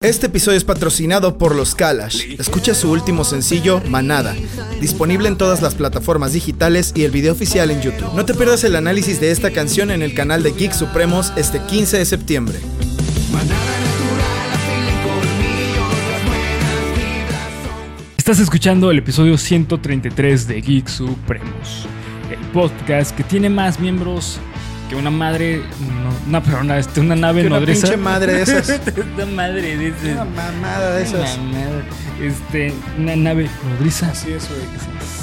Este episodio es patrocinado por los Kalash. Escucha su último sencillo, Manada, disponible en todas las plataformas digitales y el video oficial en YouTube. No te pierdas el análisis de esta canción en el canal de Geek Supremos este 15 de septiembre. Estás escuchando el episodio 133 de Geek Supremos, el podcast que tiene más miembros que una madre, no, no pero una, este, una nave Que una nodriza. pinche madre de esas. una madre de esas. Una mamada de esas. Una madre, este, una nave nodriza. Así es, güey.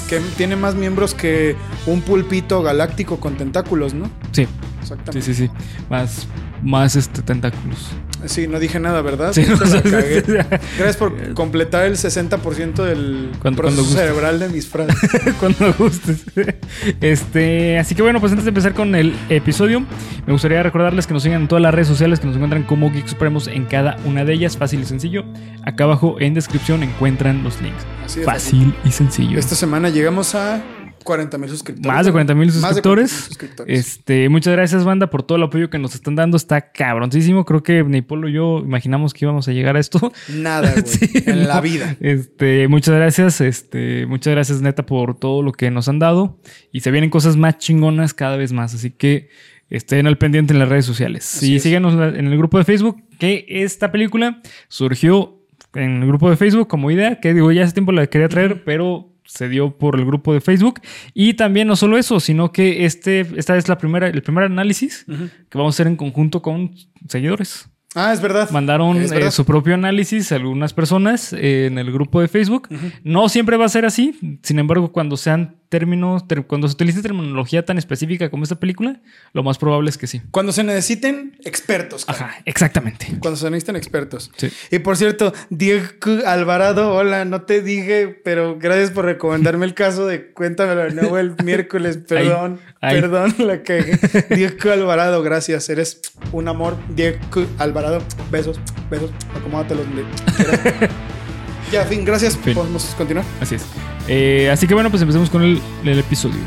Que tiene más miembros que un pulpito galáctico con tentáculos, ¿no? Sí, Exactamente. sí, sí. Más, más este, tentáculos. Sí, no dije nada, ¿verdad? Sí, no, la sí, cagué. sí, sí. Gracias por completar el 60% del Cuando- proceso cuando cerebral de mis frases. Cuando gustes. Este, así que bueno, pues antes de empezar con el episodio, me gustaría recordarles que nos sigan en todas las redes sociales que nos encuentran como Geek Supremos en cada una de ellas, fácil y sencillo. Acá abajo en descripción encuentran los links. Así es. Fácil y sencillo. Esta semana llegamos a 40 mil suscriptores. Más de 40 mil Más de 40,000 suscriptores. suscriptores. Este, muchas gracias, banda, por todo el apoyo que nos están dando. Está cabroncísimo. Creo que ni Polo y yo imaginamos que íbamos a llegar a esto. Nada, güey. Sí, en no. la vida. Este, muchas gracias, este, muchas gracias neta por todo lo que nos han dado y se vienen cosas más chingonas cada vez más, así que estén al pendiente en las redes sociales. Así y es. síganos en el grupo de Facebook, que esta película surgió en el grupo de Facebook como idea, que digo, ya hace tiempo la quería traer, pero se dio por el grupo de Facebook y también no solo eso, sino que este, esta es la primera, el primer análisis que vamos a hacer en conjunto con seguidores. Ah, es verdad. Mandaron Es eh, su propio análisis a algunas personas eh, en el grupo de Facebook. No siempre va a ser así. Sin embargo, cuando sean términos, ter- cuando se utilice terminología tan específica como esta película, lo más probable es que sí. Cuando se necesiten expertos. Ajá, exactamente. Cuando se necesiten expertos. Sí. Y por cierto, Diego Alvarado, hola, no te dije, pero gracias por recomendarme el caso de Cuéntamelo de nuevo el miércoles. Perdón, Ay. perdón, la que Diego Alvarado, gracias, eres un amor. Diego Alvarado, besos, besos, acomódatelos donde quieras. Ya, fin, gracias. Fin. Podemos continuar. Así es. Eh, así que bueno, pues empecemos con el, el episodio.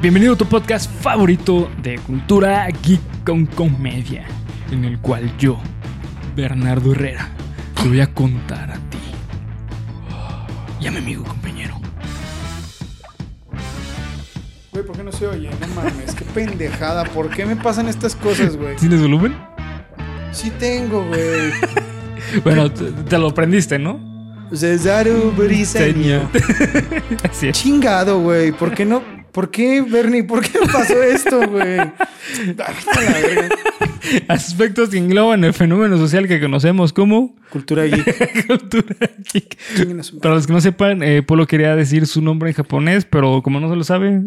Bienvenido a tu podcast favorito de cultura geek con comedia, en el cual yo, Bernardo Herrera, te voy a contar a ti y a mi amigo compañero. ¿Por qué no se oye? No mames, qué pendejada. ¿Por qué me pasan estas cosas, güey? ¿Tienes volumen? Sí tengo, güey. Bueno, te, te lo aprendiste, ¿no? Cesaru Briseño. Así es. Chingado, güey. ¿Por qué no? ¿Por qué, Bernie? ¿Por qué me pasó esto, güey? Aspectos que engloban el fenómeno social que conocemos como Cultura geek. cultura geek. Para los que no sepan, eh, Polo quería decir su nombre en japonés, pero como no se lo sabe,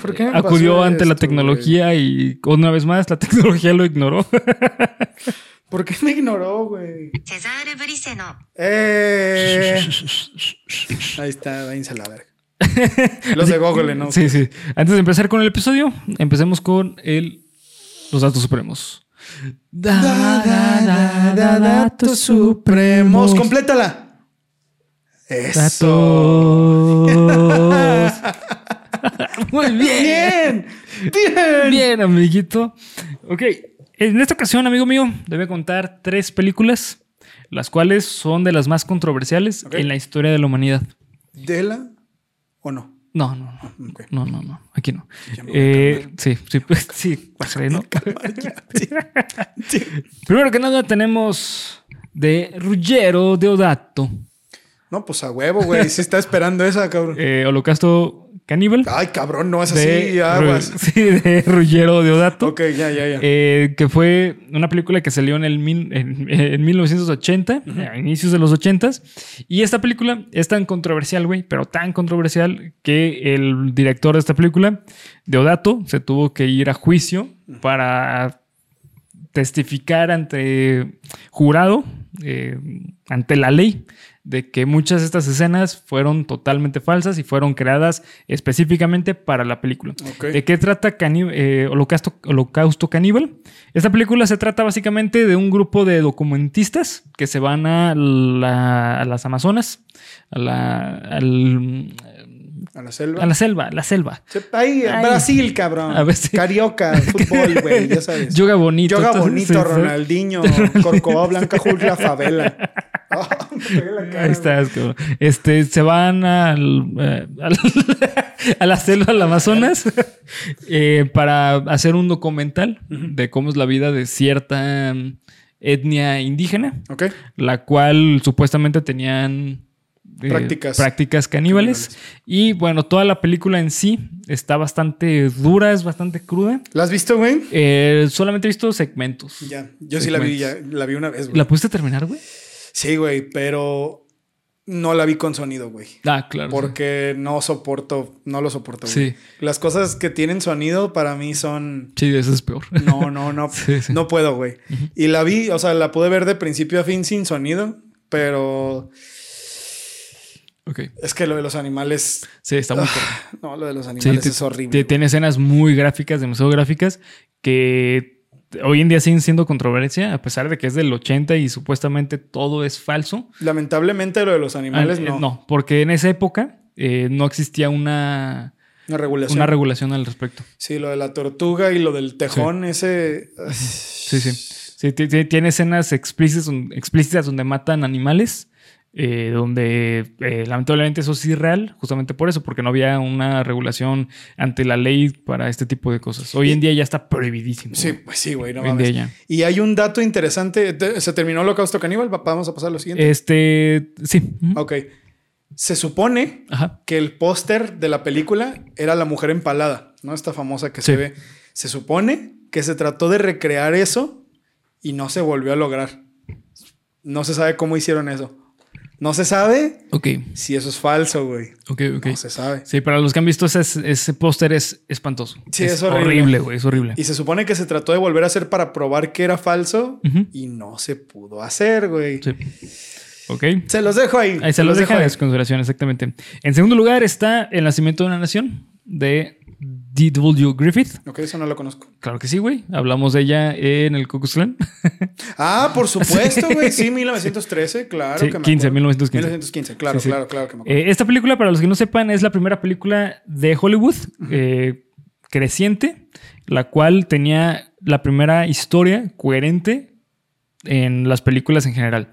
¿Por qué acudió ante la tecnología y una vez más la tecnología lo ignoró. ¿Por qué me ignoró, güey? Cesare Briceno. Eh. Ahí está, váyanse a la verga. Los de Google, ¿no? Sí, sí. Antes de empezar con el episodio, empecemos con el los datos supremos. Da, da, da, datos supremos. Complétala. Eso. Datos. Muy bien. Bien. Bien. Bien, amiguito. Ok, en esta ocasión, amigo mío, debe contar tres películas, las cuales son de las más controversiales Ok. en la historia de la humanidad. ¿Dela o no? No, no, no. No, no, no. Aquí no. Eh, sí, sí, pues, sí. Sí. Primero que nada tenemos de Ruggero Deodato, No, pues a huevo, güey. Sí está esperando esa, cabrón. eh, Holocausto Caníbal. Ay, cabrón, no es de así, aguas. Sí, de Ruggero Deodato. Ok, ya, ya, ya. Eh, que fue una película que salió en el mil- en, en 1980, a inicios de los 80 Y esta película es tan controversial, güey, pero tan controversial que el director de esta película, Deodato, se tuvo que ir a juicio para testificar ante jurado, eh, ante la ley, de que muchas de estas escenas fueron totalmente falsas y fueron creadas específicamente para la película. ¿De qué trata eh, Holocausto, Holocausto Caníbal? Esta película se trata básicamente de un grupo de documentistas que se van a, la- a las Amazonas, a la- al, A la selva. a la selva, la selva. Ahí, Ay. Brasil, cabrón. A si- Carioca, fútbol, güey, ya sabes. Yoga bonito. Yoga bonito. Ronaldinho, Corcovado, Blanca, Hulk, la favela. La cara, Ahí estás, cabrón. Este, se van al, eh, al- a la selva del Amazonas eh, para hacer un documental de cómo es la vida de cierta etnia indígena, güey. Ok. la cual supuestamente tenían eh, Prácticas. prácticas caníbales. Y bueno, toda la película en sí está bastante dura, es bastante cruda. ¿La has visto, güey? Eh, solamente he visto segmentos. Ya, yo sí la vi, ya, la vi una vez, güey. ¿La pudiste terminar, güey? Sí, güey, pero no la vi con sonido, güey. Ah, claro. Porque no soporto, no lo soporto, güey. Sí. Las cosas que tienen sonido para mí son... Sí, eso es peor. No, no, no. Sí, sí. No puedo, güey. Y la vi, o sea, la pude ver de principio a fin sin sonido, pero Ok. es que lo de los animales... Sí, está muy peor. No, lo de los animales es horrible. tiene escenas muy gráficas, demasiado gráficas, que hoy en día siguen siendo controversia, a pesar de que es del 80 y supuestamente todo es falso. Lamentablemente lo de los animales Ah, eh, no. porque en esa época eh, no existía una, Una regulación. una regulación al respecto. sí, lo de la tortuga y lo del tejón, ese... Sí, sí. Sí, ti- ti- tiene escenas explícitas, explícitas donde matan animales. Eh, donde eh, lamentablemente eso sí es real, justamente por eso, porque no había una regulación ante la ley para este tipo de cosas. Hoy en día ya está prohibidísimo. Sí, pues sí, güey, no Hoy en día mames. ya. Y hay un dato interesante. Te- ¿Se terminó el holocausto caníbal? Va- Vamos a pasar a lo siguiente. Este, sí. Ok. Se supone Ajá. que el póster de la película era la mujer empalada, ¿no? Esta famosa que Sí. se ve. Se supone que se trató de recrear eso y no se volvió a lograr. No se sabe cómo hicieron eso. No se sabe Ok, si eso es falso, güey. ok, ok. No se sabe. Sí, para los que han visto ese, ese póster es espantoso. Sí, es horrible. horrible, güey, es horrible. Y se supone que se trató de volver a hacer para probar que era falso y no se pudo hacer, güey. Sí. Ok. Se los dejo ahí. Ahí se los dejo en consideración, exactamente. En segundo lugar está El nacimiento de una nación de D.W. Griffith. Ok, eso no lo conozco. Claro que sí, güey. Hablamos de ella en el Ku. Ah, por supuesto, güey. Sí, 1913, claro. Sí, que me 15, acuerdo. 1915. 1915, claro, Sí, sí. claro, claro que me acuerdo. Eh, esta película, para los que no sepan, es la primera película de Hollywood eh, creciente, la cual tenía la primera historia coherente en las películas en general.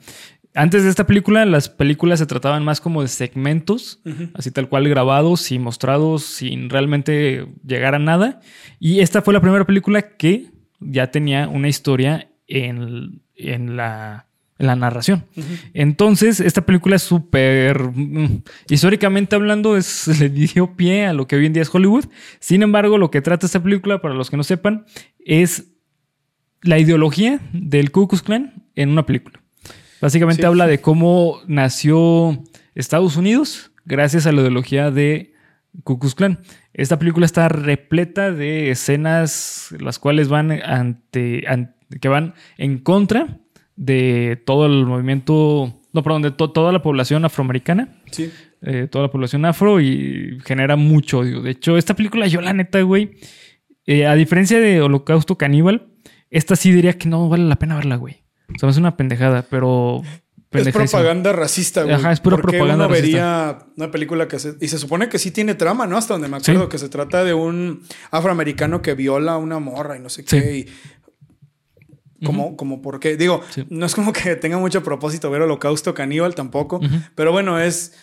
Antes de esta película, las películas se trataban más como de segmentos, así tal cual grabados y mostrados sin realmente llegar a nada. Y esta fue la primera película que ya tenía una historia en, en la, la narración. Entonces, esta película es súper. mm, históricamente hablando, es, le dio pie a lo que hoy en día es Hollywood. Sin embargo, lo que trata esta película, para los que no sepan, es la ideología del Ku Klux Klan en una película. Básicamente Sí. habla de cómo nació Estados Unidos gracias a la ideología de Ku Klux Klan. Esta película está repleta de escenas las cuales van ante, an- que van en contra de todo el movimiento, no, perdón, de to- toda la población afroamericana, Sí. eh, toda la población afro y genera mucho odio. De hecho, esta película yo la neta, güey, eh, a diferencia de Holocausto Caníbal, esta sí diría que no vale la pena verla, güey. O sea, es una pendejada, pero... Es propaganda racista, güey. Ajá, es pura Porque propaganda uno racista. vería una película que se... Y se supone que sí tiene trama, ¿no? Hasta donde me acuerdo Sí. que se trata de un afroamericano que viola a una morra y no sé Sí. qué. Y como, como por qué. Digo, Sí. no es como que tenga mucho propósito ver Holocausto Caníbal tampoco. Pero bueno, es...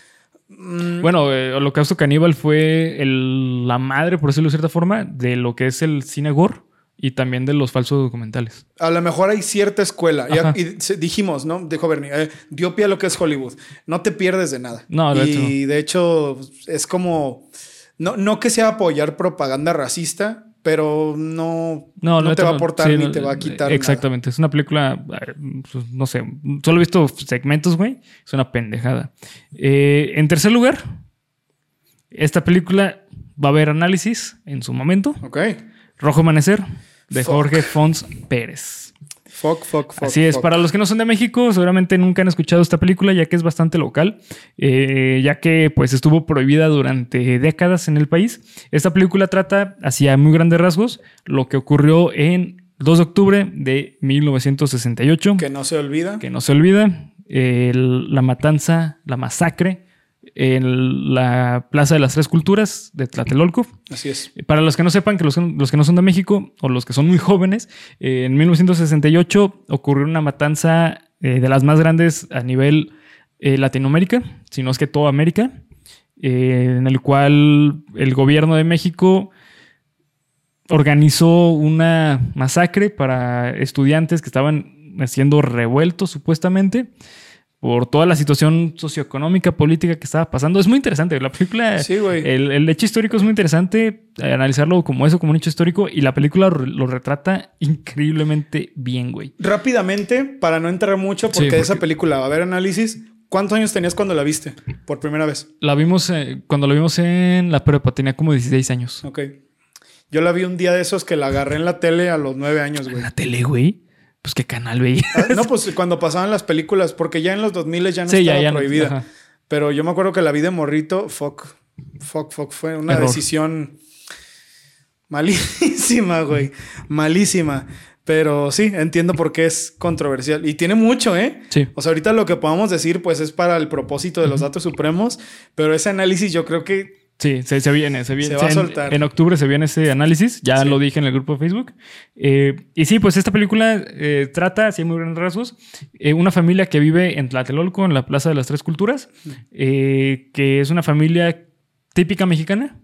mm, Bueno, eh, Holocausto Caníbal fue el- la madre, por decirlo de cierta forma, de lo que es el cine gore y también de los falsos documentales. A lo mejor hay cierta escuela. Ajá. y dijimos, ¿no? Dijo Bernie, eh, dio pie a lo que es Hollywood. No te pierdes de nada. No, de y de hecho es como... No, no que sea apoyar propaganda racista, pero no, no, la te va a aportar sí, ni no, te va a quitar. Exactamente. Es una película, pues, no sé, solo he visto segmentos, güey. Es una pendejada. Eh, en tercer lugar, esta película va a haber análisis en su momento. nada. Ok. Rojo Amanecer, de Fuck. Jorge Fons Pérez. Fuck, fuck, fuck. Así es, fuck. para los que no son de México, seguramente nunca han escuchado esta película, ya que es bastante local, eh, ya que pues estuvo prohibida durante décadas en el país. Esta película trata, hacia muy grandes rasgos, lo que ocurrió en 2 de octubre de 1968, Que no se olvida. que no se olvida, la matanza, la masacre en la Plaza de las Tres Culturas de Tlatelolco. Así es. Para los que no sepan, que los, los que no son de México o los que son muy jóvenes, eh, en 1968 ocurrió una matanza eh, de las más grandes a nivel eh, Latinoamérica, si no es que toda América, eh, en el cual el gobierno de México organizó una masacre para estudiantes que estaban siendo revueltos supuestamente por toda la situación socioeconómica, política que estaba pasando. Es muy interesante. La película, Sí, güey. el, el hecho histórico es muy interesante, eh, analizarlo como eso, como un hecho histórico, y la película lo, lo retrata increíblemente bien, güey. Rápidamente, para no entrar mucho, porque, Sí, porque- esa película va a haber análisis. ¿Cuántos años tenías cuando la viste por primera vez? La vimos, eh, cuando la vimos en la prepa, tenía como 16 años. Ok. Yo la vi un día de esos que la agarré en la tele a los nueve años, güey. En la tele, güey. Pues qué canal, güey. Ah, No, pues cuando pasaban las películas, porque ya en los 2000 ya no Sí, ya, estaba ya no- prohibida. Pero yo me acuerdo que la vi de morrito, fuck, fuck, fuck, fue una Error. decisión malísima, güey, malísima. Pero sí, entiendo por qué es controversial. Y tiene mucho, ¿eh? Sí. O sea, ahorita lo que podamos decir, pues es para el propósito de los datos supremos, pero ese análisis yo creo que Sí, se, se viene, se viene. Se va a en- soltar. En, octubre se viene ese análisis, ya Sí. lo dije en el grupo de Facebook. Eh, y sí, pues esta película eh, trata, así en muy grandes rasgos, eh, una familia que vive en Tlatelolco, en la Plaza de las Tres Culturas, que es una familia típica mexicana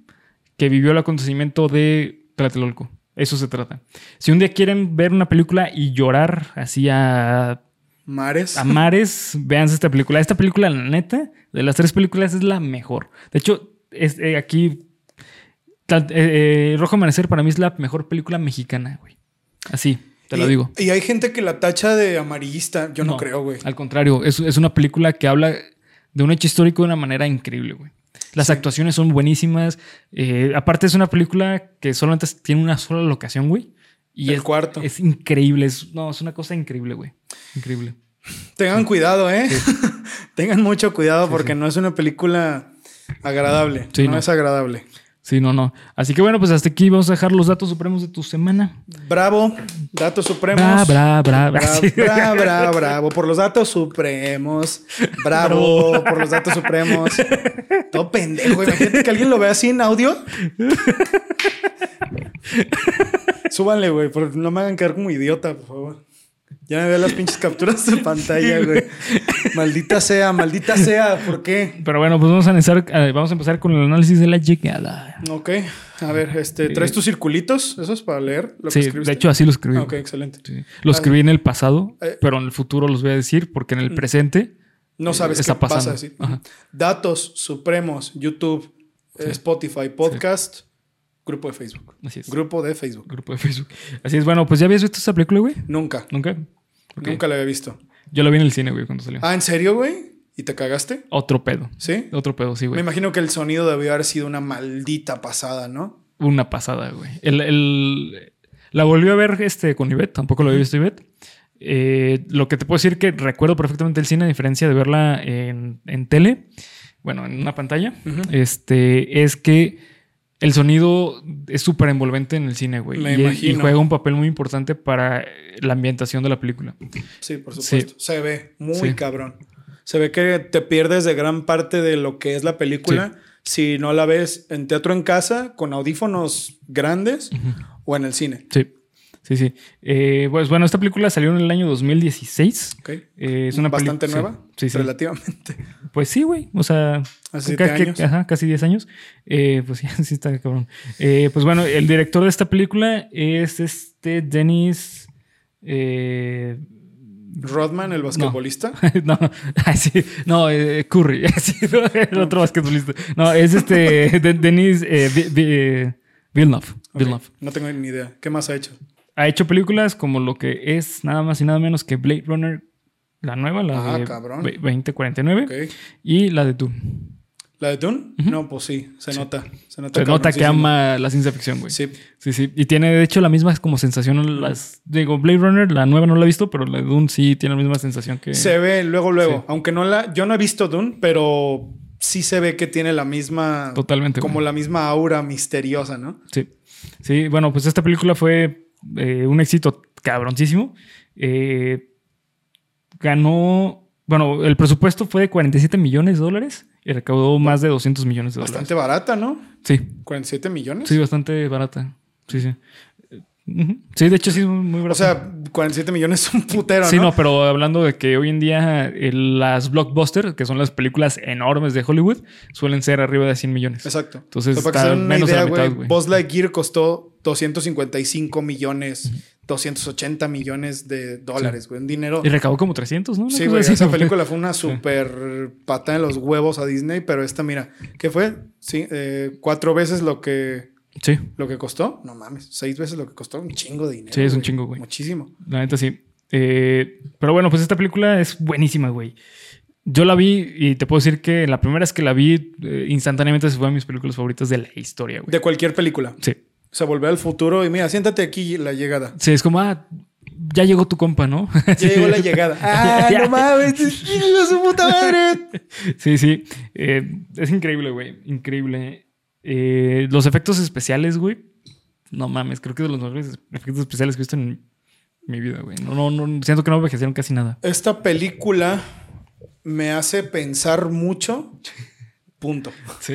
que vivió el acontecimiento de Tlatelolco. Eso se trata. Si un día quieren ver una película y llorar así a mares. a mares, véanse esta película. Esta película, la neta, de las tres películas es la mejor. De hecho, es, eh, aquí eh, eh, Rojo Amanecer para mí es la mejor película mexicana, güey. Así, te lo digo. Y hay gente que la tacha de amarillista. Yo no, creo, güey. Al contrario, es, es una película que habla de un hecho histórico de una manera increíble, güey. Las Sí. actuaciones son buenísimas. Eh, aparte, es una película que solamente tiene una sola locación, güey. Y El es, cuarto. es increíble. Es, no, es una cosa increíble, güey. Increíble. Tengan cuidado, ¿eh? Tengan mucho cuidado porque no es una película agradable. Sí, no, no. es agradable. Sí, no, no. Así que bueno, pues hasta aquí vamos a dejar los datos supremos de tu semana. Bravo, datos supremos. Bra, bra, bra, bra. Sí. bra, bra, bravo por los datos supremos. Bravo por los datos supremos. Todo pendejo. Imagínate que alguien lo vea así en audio. Súbanle, güey. por- No me hagan quedar como idiota, por favor. Ya me veo las pinches capturas de pantalla, güey. Maldita sea, maldita sea. ¿Por qué? Pero bueno, pues vamos a, empezar, eh, vamos a empezar con el análisis de la llegada. Ok. A ver, este, ¿traes tus circulitos? ¿Esos para leer? Lo que Sí, escribiste? de hecho así lo escribí. Ah, Ok, excelente. Sí. Lo escribí en el pasado, Eh. pero en el futuro los voy a decir porque en el presente No sabes está qué pasando. a decir. Ajá. Datos supremos, YouTube, eh, Spotify, podcast, grupo de Facebook. así es. Grupo de Facebook. Grupo de Facebook. Así es, bueno, pues ya habías visto esta película, güey. Nunca. Nunca. Nunca la había visto. Yo la vi en el cine, güey, cuando salió. Ah, ¿en serio, güey? ¿Y te cagaste? Otro pedo. ¿Sí? Otro pedo, sí, Me güey. imagino que el sonido debió haber sido una maldita pasada, ¿no? Una pasada, güey. El, el- la volvió a ver este, con Ivette, tampoco lo había visto Ivette. Eh, lo que te puedo decir que recuerdo perfectamente el cine, a diferencia de verla en, en tele, bueno, en una pantalla, este, es que el sonido es súper envolvente en el cine, güey. Me y, y imagino. juega un papel muy importante para la ambientación de la película. Sí, por Sí. supuesto. Se ve muy Sí. cabrón. Se ve que te pierdes de gran parte de lo que es la película si no la ves en teatro en casa con audífonos grandes o en el cine. Sí, sí, sí. Eh, pues bueno, esta película salió en el año 2016. ¿Ok? Eh, es una peli- Bastante nueva. Sí, sí. Relativamente. Pues sí, güey. O sea, Hace ca- siete que- años. ajá, casi 10 años. Eh, pues sí, sí está cabrón. Eh, pues bueno, el director de esta película es este Dennis. Rodman, el basquetbolista. no, ay, sí, no, eh, Curry, sí, no, el otro basquetbolista. No, es este De- Denis eh, Villeneuve. No tengo ni idea. ¿Qué más ha hecho? Ha hecho películas como lo que es nada más y nada menos que Blade Runner, la nueva, la Ah, de cabrón. ve- 2049, Ok. y la de Dune. ¿La de Dune? No, pues sí. Se nota. Se nota, Se nota que ama la ciencia ficción, güey. Sí. Sí, sí. Y tiene, de hecho, la misma como sensación. Las, digo, Blade Runner, la nueva no la he visto, pero la de Dune sí tiene la misma sensación que. Se ve luego, luego. Sí. Aunque no la... Yo no he visto Dune, pero sí se ve que tiene la misma... Totalmente. Como güey. la misma aura misteriosa, ¿no? Sí. Sí, bueno, pues esta película fue eh, un éxito cabroncísimo. Eh, ganó Bueno, el presupuesto fue de 47 millones de dólares y recaudó más de 200 millones de dólares. Bastante barata, ¿no? Sí, 47 millones. sí, bastante barata. Sí, sí. Sí, de hecho sí es muy O barata. sea, 47 millones es un putero, sí, ¿no? no, pero hablando de que hoy en día eh, las blockbusters, que son las películas enormes de Hollywood, suelen ser arriba de 100 millones. Exacto. Entonces, O sea, para que está menos de la mitad, güey. Buzz Lightyear costó 255 millones, 280 millones de dólares, güey. Un dinero. Y recaudó como 300, ¿no? Una Sí, güey. así, Esa ¿no? película fue una super pata en los huevos a Disney, pero esta, mira, ¿qué fue? Sí, eh, cuatro veces lo que, Sí, lo que costó. No mames, seis veces lo que costó. Un chingo de dinero. Sí, es un chingo, güey. Muchísimo. la neta sí. Eh, pero bueno, pues esta película es buenísima, güey. Yo la vi y te puedo decir que la primera vez que la vi, eh, instantáneamente se fue a mis películas favoritas de la historia, güey. De cualquier película. Sí. O sea, volver al futuro y mira, siéntate aquí la llegada. Sí, es como, ah, ya llegó tu compa, ¿no? Ya llegó la llegada. ¡Ah, no mames! ¡Hijo de su puta madre! Sí, sí. Eh, es increíble, güey. Increíble. Eh, los efectos especiales, güey. No mames, creo que es de los mejores efectos especiales que he visto en mi vida, güey. No, no, no, siento que no envejecieron casi nada. Esta película me hace pensar mucho. Punto. Sí.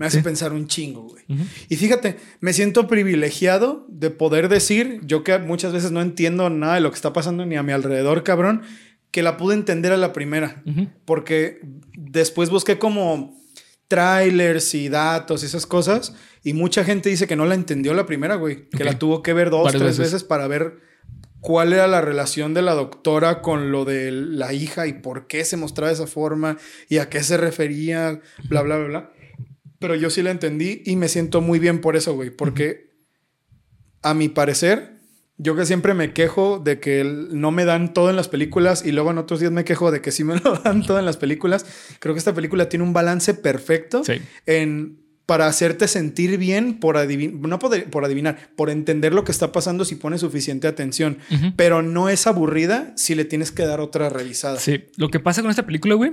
Me hace Sí. pensar un chingo, güey. Y fíjate, me siento privilegiado de poder decir, yo que muchas veces no entiendo nada de lo que está pasando ni a mi alrededor, cabrón, que la pude entender a la primera. Porque después busqué como trailers y datos y esas cosas. Y mucha gente dice que no la entendió la primera, güey. Que Ok. la tuvo que ver dos, Varias tres veces. veces. para ver cuál era la relación de la doctora con lo de la hija y por qué se mostraba de esa forma y a qué se refería, bla, bla, bla, bla. Pero yo sí la entendí y me siento muy bien por eso, güey. Porque a mi parecer, yo que siempre me quejo de que no me dan todo en las películas y luego en otros días me quejo de que sí me lo dan todo en las películas. Creo que esta película tiene un balance perfecto Sí. en para hacerte sentir bien por adivinar, no por, por adivinar, por entender lo que está pasando si pones suficiente atención. Ujú. Pero no es aburrida si le tienes que dar otra revisada. Sí. Lo que pasa con esta película, güey,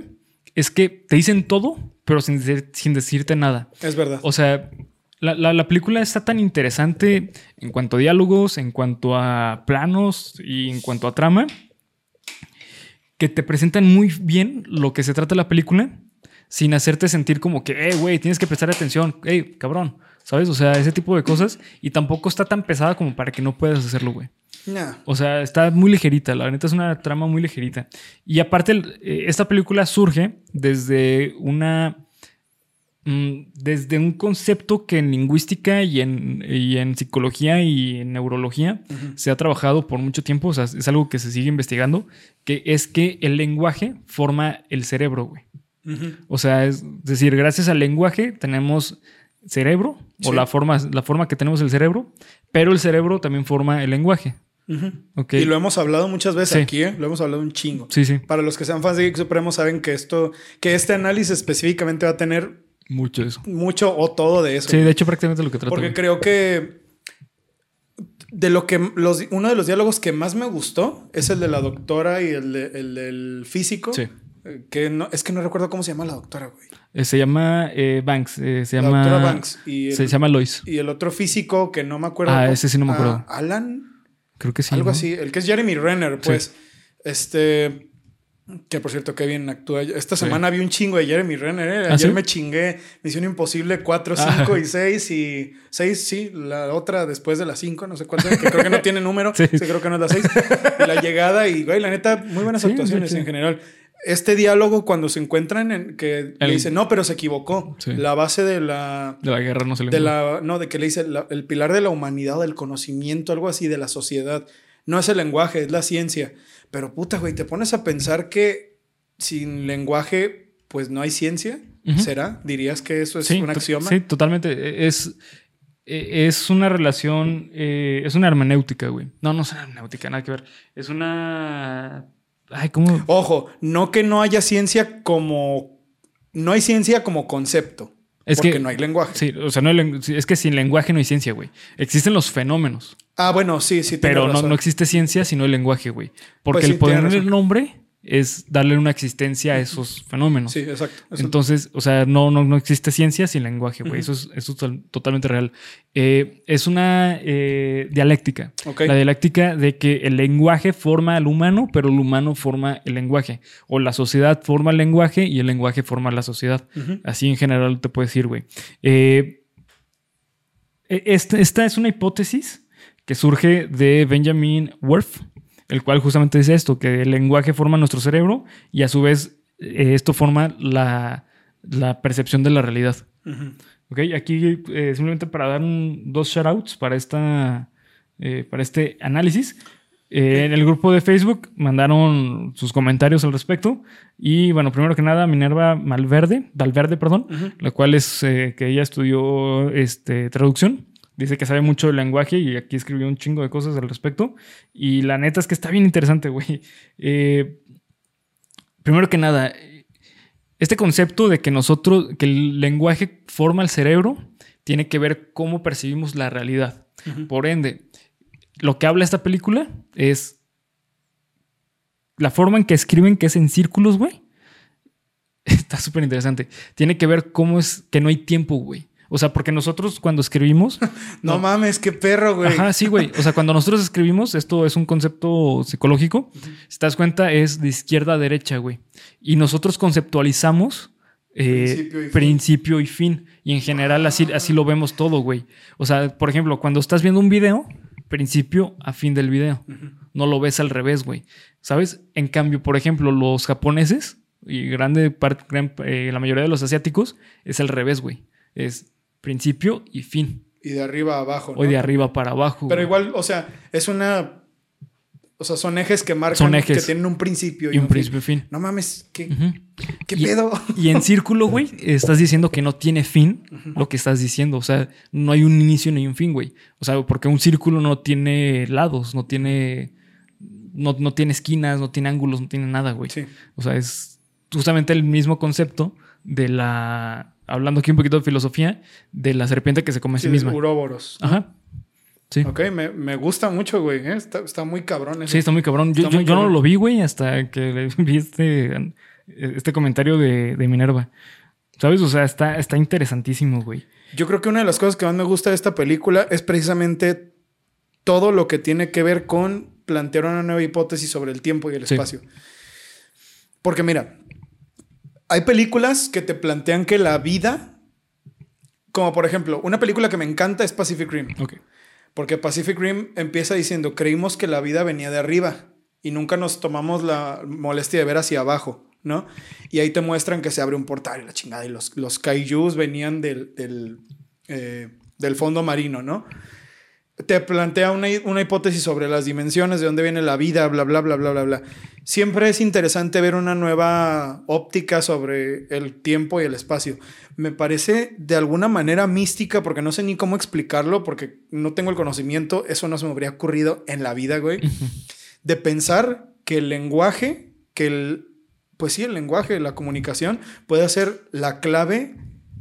es que te dicen todo, pero sin, decir- sin decirte nada. Es verdad. O sea, la, la- la película está tan interesante en cuanto a diálogos, en cuanto a planos y en cuanto a trama, que te presentan muy bien lo que se trata la película sin hacerte sentir como que, eh, güey, tienes que prestar atención, hey, cabrón, ¿sabes? O sea, ese tipo de cosas. Y tampoco está tan pesada como para que no puedas hacerlo, güey. Nah. O sea, está muy ligerita, la neta es una trama muy ligerita. Y aparte, eh, esta película surge desde una. Mm, Desde un concepto que en lingüística y en, y en psicología y en neurología se ha trabajado por mucho tiempo, o sea, es algo que se sigue investigando, que es que el lenguaje forma el cerebro, güey. O sea, es decir, gracias al lenguaje tenemos cerebro, o la forma, la forma que tenemos el cerebro, pero el cerebro también forma el lenguaje. Ujú. Ok. Y lo hemos hablado muchas veces Sí. aquí, ¿eh? Lo hemos hablado un chingo. Sí, sí. Para los que sean fans de Geek Supremo saben que esto, que este análisis específicamente va a tener Mucho de eso. mucho o todo de eso. Sí, de hecho, prácticamente lo que trata. Porque creo que de lo que los, uno de los diálogos que más me gustó es el de la doctora y el, de- el del físico. Sí. Eh, Que no, es que no recuerdo cómo se llama la doctora, güey. Eh, se llama eh, Banks. eh, se La llama. doctora Banks. Y el, Se llama Lois. y el otro físico que no me acuerdo. Ah, cómo- ese sí no me acuerdo. Ah, Alan. Creo que sí. algo ¿no? así. El que es Jeremy Renner, pues. Este. Que por cierto, qué bien actúa. Esta Sí. semana vi un chingo de Jeremy Renner. ¿eh? ¿Ah, Ayer sí? me chingué Misión Imposible 4, Ah. 5 y 6. Y 6, sí. La otra después de la 5, no sé cuál sea, que creo que no tiene número. Sí. creo que no es la 6. Y la llegada y, güey, la neta, muy buenas actuaciones en general. Este diálogo cuando se encuentran en que El- le dice, no, pero se equivocó. La base de la, De la guerra no se le de la, no, de que le dice la- el pilar de la humanidad, del conocimiento, algo así, de la sociedad. No es el lenguaje, es la ciencia. Pero puta, güey, te pones a pensar que sin lenguaje, pues no hay ciencia. ¿Será? ¿Dirías que eso es Sí, un axioma? Sí, totalmente. Es, eh, es una relación. eh, es una hermenéutica, güey. No, no es una hermenéutica, nada que ver. Es una. Ay, ¿cómo? Ojo, no que no haya ciencia como. No hay ciencia como concepto. Es porque que- no hay lenguaje. Sí, o sea, no hay es que sin lenguaje no hay ciencia, güey. Existen los fenómenos. Ah, bueno, sí, sí. Pero no, no existe ciencia si no hay lenguaje, güey. Porque Pues sí, el ponerle nombre es darle una existencia a esos fenómenos. Sí, exacto. Entonces, o sea, no, no, no existe ciencia sin lenguaje, güey. Eso es, eso es to- totalmente real. Eh, es una eh, dialéctica. La dialéctica de que el lenguaje forma al humano, pero el humano forma el lenguaje. O la sociedad forma el lenguaje y el lenguaje forma la sociedad. Así en general te puedo decir, güey. Eh, e- esta, esta es una hipótesis que surge de Benjamin Worth, el cual justamente dice esto, que el lenguaje forma nuestro cerebro y a su vez eh, esto forma la, la percepción de la realidad. Ujú. Ok, aquí eh, simplemente para dar un- dos shoutouts para, esta, eh, para este análisis. Eh, en el grupo de Facebook mandaron sus comentarios al respecto. Y bueno, primero que nada, Minerva Malverde, Valverde, perdón, Ujú. la cual es eh, que ella estudió este, traducción. Dice que sabe mucho del lenguaje y aquí escribió un chingo de cosas al respecto. Y la neta es que está bien interesante, güey. Eh, primero que nada, este concepto de que nosotros, que el lenguaje forma el cerebro, tiene que ver cómo percibimos la realidad. Por ende, lo que habla esta película es la forma en que escriben, que es en círculos, güey. Está súper interesante. Tiene que ver cómo es que no hay tiempo, güey. O sea, porque nosotros cuando escribimos, No, mames, qué perro, güey. Ajá, sí, güey. O sea, cuando nosotros escribimos, esto es un concepto psicológico. Si te das cuenta, es de izquierda a derecha, güey. Y nosotros conceptualizamos eh, Principio y fin. principio y fin. Y en general así, así lo vemos todo, güey. O sea, por ejemplo, cuando estás viendo un video, principio a fin del video. No lo ves al revés, güey. ¿Sabes? En cambio, por ejemplo, los japoneses y grande parte, gran- eh, la mayoría de los asiáticos es al revés, güey. Es principio y fin. Y de arriba a abajo. O ¿no? de arriba para abajo. Pero güey. igual, o sea, es una. O sea, son ejes que marcan Son ejes. que tienen un principio y un principio y fin. No mames, ¿qué, qué Y- pedo? Y en círculo, güey, estás diciendo que no tiene fin lo que estás diciendo. O sea, no hay un inicio ni un fin, güey. O sea, porque un círculo no tiene lados, no tiene. No, no tiene esquinas, no tiene ángulos, no tiene nada, güey. Sí. O sea, es justamente el mismo concepto de la. Hablando aquí un poquito de filosofía, de la serpiente que se come a sí, Sí, misma. Uroboros. Ajá. Sí. Ok, me, me gusta mucho, güey. ¿eh? Está, está muy cabrón eso. Sí, está muy cabrón. Yo, Está yo- muy yo no lo vi, güey, hasta que vi este, este comentario de, de Minerva. ¿Sabes? O sea, está, está interesantísimo, güey. Yo creo que una de las cosas que más me gusta de esta película es precisamente todo lo que tiene que ver con plantear una nueva hipótesis sobre el tiempo y el Sí. espacio. Porque mira, hay películas que te plantean que la vida, como por ejemplo, una película que me encanta es Pacific Rim. Ok. Porque Pacific Rim empieza diciendo, creímos que la vida venía de arriba y nunca nos tomamos la molestia de ver hacia abajo, ¿no? Y ahí te muestran que se abre un portal y la chingada y los, los kaijus venían del, del, eh, del fondo marino, ¿no? Te plantea una, una hipótesis sobre las dimensiones, de dónde viene la vida, bla, bla, bla, bla, bla, bla. Siempre es interesante ver una nueva óptica sobre el tiempo y el espacio. Me parece de alguna manera mística, porque no sé ni cómo explicarlo, porque no tengo el conocimiento, eso no se me habría ocurrido en la vida, güey, de pensar que el lenguaje, que el, pues sí, el lenguaje, la comunicación, puede ser la clave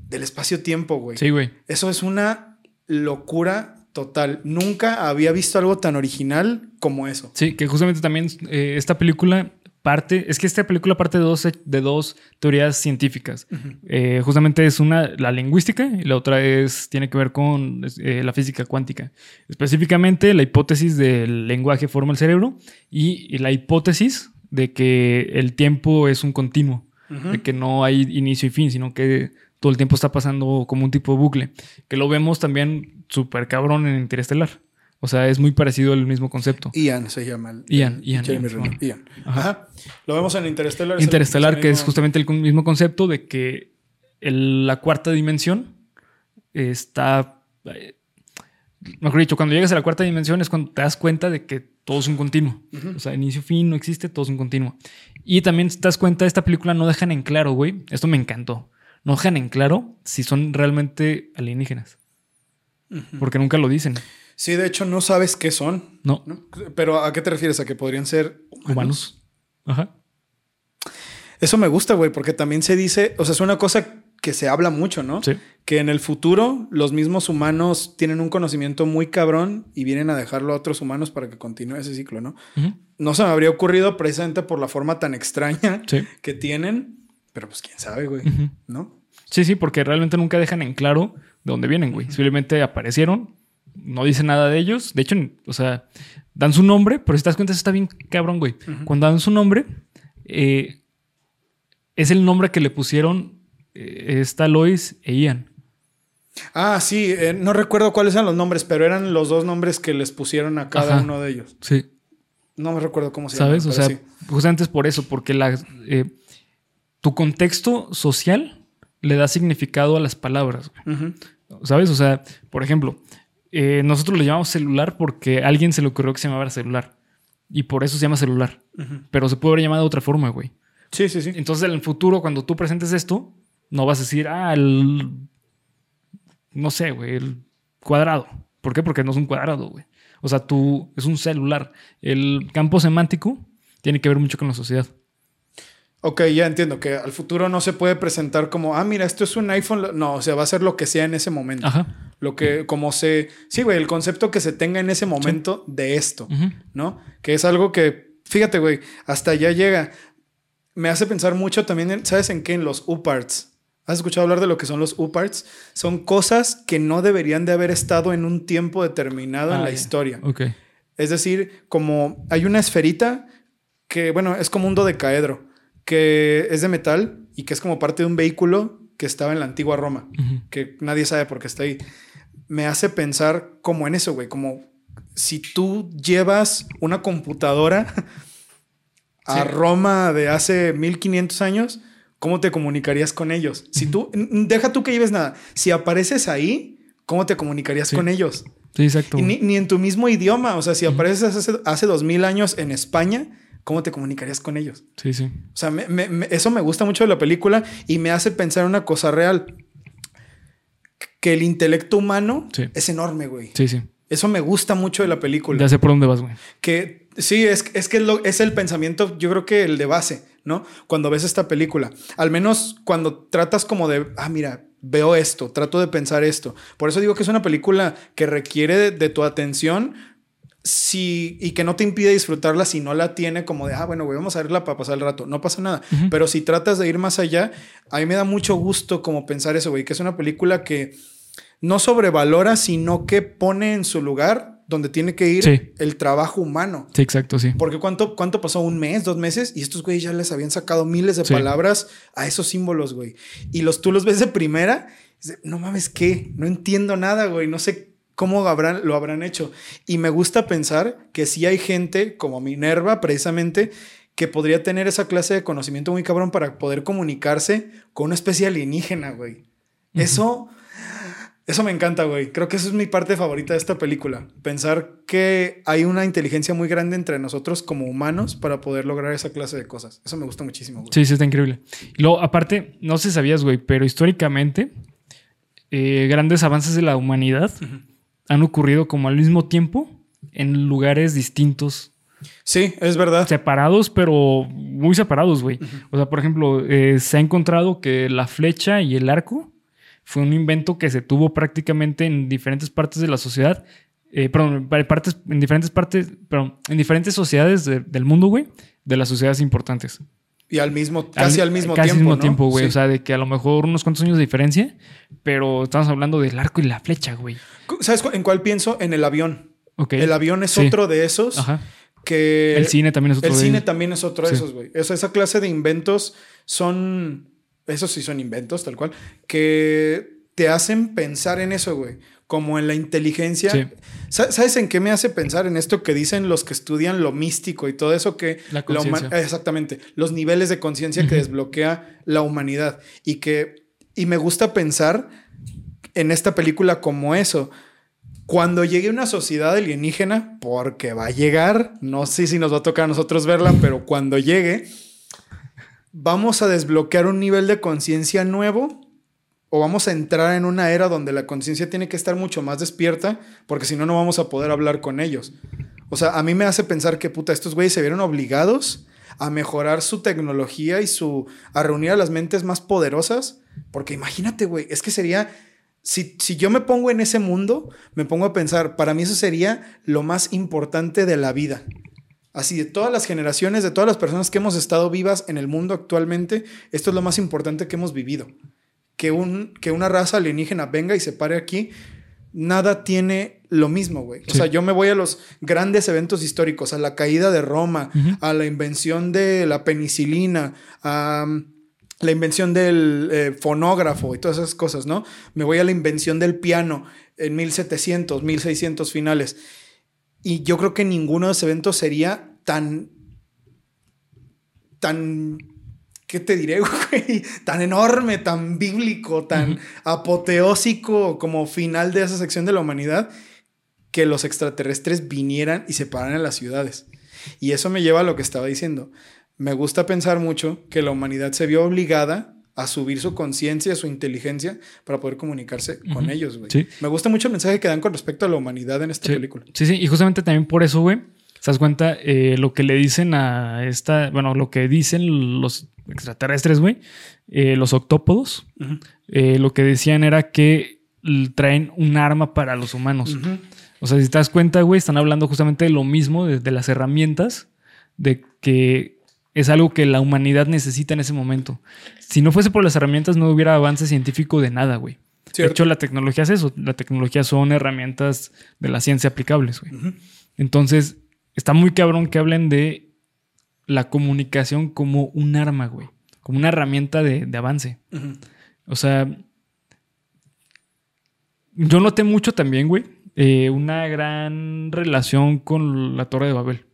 del espacio-tiempo, güey. Sí, güey. Eso es una locura total. Nunca había visto algo tan original como eso. Sí, que justamente también eh, esta película parte, es que esta película parte de dos, de dos teorías científicas. Eh, justamente es una, la lingüística, y la otra es, tiene que ver con eh, la física cuántica. Específicamente la hipótesis del lenguaje forma el cerebro y, y la hipótesis de que el tiempo es un continuo, de que no hay inicio y fin, sino que todo el tiempo está pasando como un tipo de bucle, que lo vemos también súper cabrón en Interestelar. O sea, es muy parecido el mismo concepto. Ian se llama. el- Ian, el Ian, Jeremy Ian. Simón. Ian. Ajá. Lo vemos en Interestelar, es el que es justamente el mismo concepto de que el- la cuarta dimensión está. eh, Mejor dicho, cuando llegas a la cuarta dimensión es cuando te das cuenta de que todo es un continuo. O sea, inicio, fin, no existe, todo es un continuo. Y también te das cuenta, esta película no dejan en claro, güey. Esto me encantó. No dejan en claro si son realmente alienígenas. Porque nunca lo dicen. Sí, de hecho, no sabes qué son. No, ¿no? Pero ¿a qué te refieres? ¿A que podrían ser humanos? humanos. Ajá. Eso me gusta, güey, porque también se dice, o sea, es una cosa que se habla mucho, ¿no? Sí. Que en el futuro los mismos humanos tienen un conocimiento muy cabrón y vienen a dejarlo a otros humanos para que continúe ese ciclo, ¿no? No se me habría ocurrido precisamente por la forma tan extraña Sí. que tienen, pero pues quién sabe, güey. ¿no? Sí, sí, porque realmente nunca dejan en claro de dónde vienen, güey. Simplemente aparecieron, no dicen nada de ellos. De hecho, o sea, dan su nombre, pero si te das cuenta, eso está bien cabrón, güey. Cuando dan su nombre, eh, es el nombre que le pusieron eh, esta Lois e Ian. Ah, sí, eh, no recuerdo cuáles eran los nombres, pero eran los dos nombres que les pusieron a cada Ajá. uno de ellos. Sí. No me recuerdo cómo se ¿Sabes? O sea, sí. justamente es por eso, porque la, eh, tu contexto social le da significado a las palabras. Ujú. ¿Sabes? O sea, por ejemplo, eh, nosotros le llamamos celular porque a alguien se le ocurrió que se llamara celular. Y por eso se llama celular. Pero se puede haber llamado de otra forma, güey. Sí, sí, sí. Entonces, en el futuro, cuando tú presentes esto, no vas a decir, ah, el. No sé, güey, el cuadrado. ¿Por qué? Porque no es un cuadrado, güey. O sea, tú es un celular. El campo semántico tiene que ver mucho con la sociedad. Ok, ya entiendo que al futuro no se puede presentar como, ah, mira, esto es un iPhone. No, o sea, va a ser lo que sea en ese momento. Ajá. Lo que, como se. Sí, güey, el concepto que se tenga en ese momento de esto. ¿no? Que es algo que, fíjate, güey, hasta allá llega. Me hace pensar mucho también, en- ¿sabes en qué? En los UParts. ¿Has escuchado hablar de lo que son los UParts? Son cosas que no deberían de haber estado en un tiempo determinado en Ah, la ya. historia. Ok. Es decir, como hay una esferita que, bueno, es como un dodecaedro, que es de metal y que es como parte de un vehículo que estaba en la antigua Roma, que nadie sabe por qué está ahí. Me hace pensar como en eso, güey, como si tú llevas una computadora a Sí. Roma de hace 1500 años, ¿cómo te comunicarías con ellos? Si tú, deja tú que lleves nada, si apareces ahí, ¿cómo te comunicarías Sí. con ellos? Sí, exacto. Y ni, ni en tu mismo idioma. O sea, si apareces hace, hace dos mil años en España, ¿cómo te comunicarías con ellos? Sí, sí. O sea, me- me- me- eso me gusta mucho de la película y me hace pensar en una cosa real. Que el intelecto humano Sí. es enorme, güey. Sí, sí. Eso me gusta mucho de la película. Ya sé por dónde vas, güey. Que sí, es, es que es, lo- es el pensamiento, yo creo que el de base, ¿no? Cuando ves esta película. Al menos cuando tratas como de, ah, mira, veo esto, trato de pensar esto. Por eso digo que es una película que requiere de, de tu atención si, y que no te impide disfrutarla si no la tiene como de, ah, bueno, güey, vamos a verla para pasar el rato. No pasa nada. Pero si tratas de ir más allá, a mí me da mucho gusto como pensar eso, güey, que es una película que no sobrevalora, sino que pone en su lugar donde tiene que ir Sí. el trabajo humano. Sí, exacto, sí. Porque ¿cuánto, ¿cuánto pasó? ¿Un mes? ¿Dos meses? Y estos güeyes ya les habían sacado miles de Sí. palabras a esos símbolos, güey. Y los, tú los ves de primera, no mames, ¿qué? No entiendo nada, güey. No sé cómo habrán, lo habrán hecho. Y me gusta pensar que sí hay gente como Minerva, precisamente, que podría tener esa clase de conocimiento muy cabrón para poder comunicarse con una especie alienígena, güey. Eso... Eso me encanta, güey. Creo que eso es mi parte favorita de esta película. Pensar que hay una inteligencia muy grande entre nosotros como humanos para poder lograr esa clase de cosas. Eso me gusta muchísimo, güey. Sí, sí, está increíble. Y luego, aparte, no sé si sabías, güey, pero históricamente, eh, grandes avances de la humanidad han ocurrido como al mismo tiempo en lugares distintos, Sí, es verdad. separados, pero muy separados, güey. O sea, por ejemplo, eh, se ha encontrado que la flecha y el arco fue un invento que se tuvo prácticamente en diferentes partes de la sociedad. eh, perdón, en partes, en diferentes partes, perdón, en diferentes sociedades de- del mundo, güey, de las sociedades importantes. Y al mismo, casi al, mismo casi tiempo. al mismo ¿no? tiempo, güey. Sí. O sea, de que a lo mejor unos cuantos años de diferencia, pero estamos hablando del arco y la flecha, güey. ¿Sabes en cuál pienso? En el avión. Ok. El avión es Sí. otro de esos Ajá. que... El cine también es otro El de cine también es otro de Sí. esos, güey. O sea, esa clase de inventos son. Esos sí son inventos, tal cual. Que te hacen pensar en eso, güey. Como en la inteligencia. Sí. ¿Sabes en qué me hace pensar? En esto que dicen los que estudian lo místico y todo eso que. La. Exactamente. Los niveles de conciencia que desbloquea la humanidad. Y que. Y me gusta pensar en esta película como eso. Cuando llegue una sociedad alienígena, porque va a llegar, no sé si nos va a tocar a nosotros verla, pero cuando llegue, vamos a desbloquear un nivel de conciencia nuevo o vamos a entrar en una era donde la conciencia tiene que estar mucho más despierta, porque si no, no vamos a poder hablar con ellos. O sea, a mí me hace pensar que, puta, estos güeyes se vieron obligados a mejorar su tecnología y su... a reunir a las mentes más poderosas Porque imagínate, güey, es que sería, si, si yo me pongo en ese mundo, me pongo a pensar, para mí eso sería lo más importante de la vida. Así, de todas las generaciones, de todas las personas que hemos estado vivas en el mundo actualmente, esto es lo más importante que hemos vivido. Que, un, que una raza alienígena venga y se pare aquí, nada tiene lo mismo, güey. O sea, yo me voy a los grandes eventos históricos, a la caída de Roma, a la invención de la penicilina, a mm, la invención del eh, fonógrafo y todas esas cosas, ¿no? Me voy a la invención del piano en 1700, 1600 finales. Y yo creo que ninguno de esos eventos sería tan. tan. ¿Qué te diré, güey? Tan enorme, tan bíblico, tan apoteósico como final de esa sección de la humanidad que los extraterrestres vinieran y se pararan en las ciudades. Y eso me lleva a lo que estaba diciendo. Me gusta pensar mucho que la humanidad se vio obligada a subir su conciencia, su inteligencia para poder comunicarse con ellos, güey. Sí. Me gusta mucho el mensaje que dan con respecto a la humanidad en esta Sí. película. Sí, sí, y justamente también por eso, güey, ¿te das cuenta? Eh, lo que le dicen a esta, bueno, lo que dicen los extraterrestres, güey, eh, los octópodos, eh, lo que decían era que traen un arma para los humanos. O sea, si te das cuenta, güey, están hablando justamente de lo mismo, de, de las herramientas, de que es algo que la humanidad necesita en ese momento. Si no fuese por las herramientas, no hubiera avance científico de nada, güey. De hecho, la tecnología es eso. La tecnología son herramientas de la ciencia aplicables, güey. Entonces, está muy cabrón que hablen de la comunicación como un arma, güey. Como una herramienta de, de avance. O sea, yo noté mucho también, güey, eh, una gran relación con la Torre de Babel.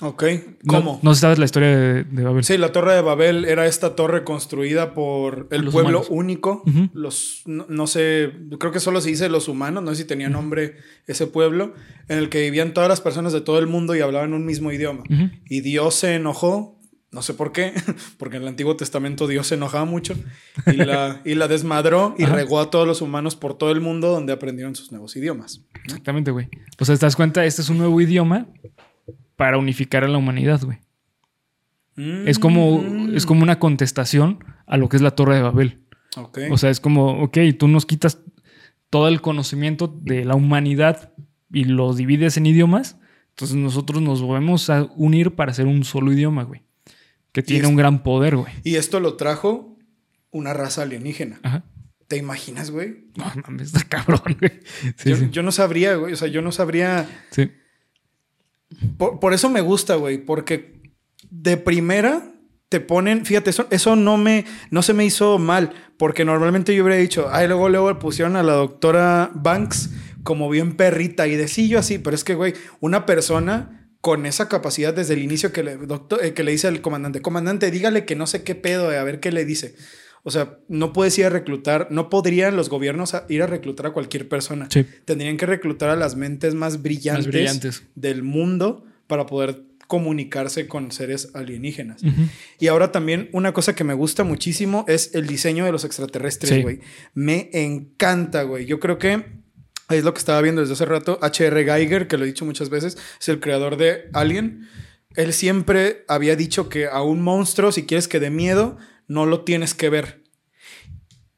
Ok. No- ¿Cómo? No, sabes la historia de, de Babel. Sí, la Torre de Babel era esta torre construida por el Los pueblo humanos. único. Los, no, no sé, creo que solo se dice los humanos, no sé si tenía nombre ese pueblo, en el que vivían todas las personas de todo el mundo y hablaban un mismo idioma. Y Dios se enojó, no sé por qué, porque en el Antiguo Testamento Dios se enojaba mucho, y la, y la desmadró y Ajá. regó a todos los humanos por todo el mundo donde aprendieron sus nuevos idiomas. Exactamente, güey. O sea, te das cuenta, este es un nuevo idioma para unificar a la humanidad, güey. Es como, Mm. es como una contestación a lo que es la Torre de Babel. Ok. O sea, es como, ok, tú nos quitas todo el conocimiento de la humanidad y lo divides en idiomas, entonces nosotros nos volvemos a unir para hacer un solo idioma, güey. Que tiene un gran poder, güey. y esto lo trajo una raza alienígena. Ajá. ¿Te imaginas, güey? No mames, está cabrón, güey. Sí, yo, sí. yo no sabría, güey. O sea, yo no sabría. sí. Por, eso me gusta, güey. Porque de primera te ponen. Fíjate, eso, eso no me. No se me hizo mal. Porque normalmente yo hubiera dicho. Ay, luego, luego pusieron a la doctora Banks como bien perrita. Y de sí, yo así. Pero es que, güey, una persona con esa capacidad desde el inicio que le, doctor, eh, que le dice al comandante, comandante, dígale que no sé qué pedo, eh, a ver qué le dice. O sea, no puedes ir a reclutar, no podrían los gobiernos a- ir a reclutar a cualquier persona. Sí. Tendrían que reclutar a las mentes más brillantes, Más brillantes. del mundo para poder comunicarse con seres alienígenas. Y ahora también una cosa que me gusta muchísimo es el diseño de los extraterrestres, Sí. güey. Me encanta, güey. Yo creo que es lo que estaba viendo desde hace rato. H.R. Geiger, que lo he dicho muchas veces, es el creador de Alien. Él siempre había dicho que a un monstruo, si quieres que dé miedo, no lo tienes que ver.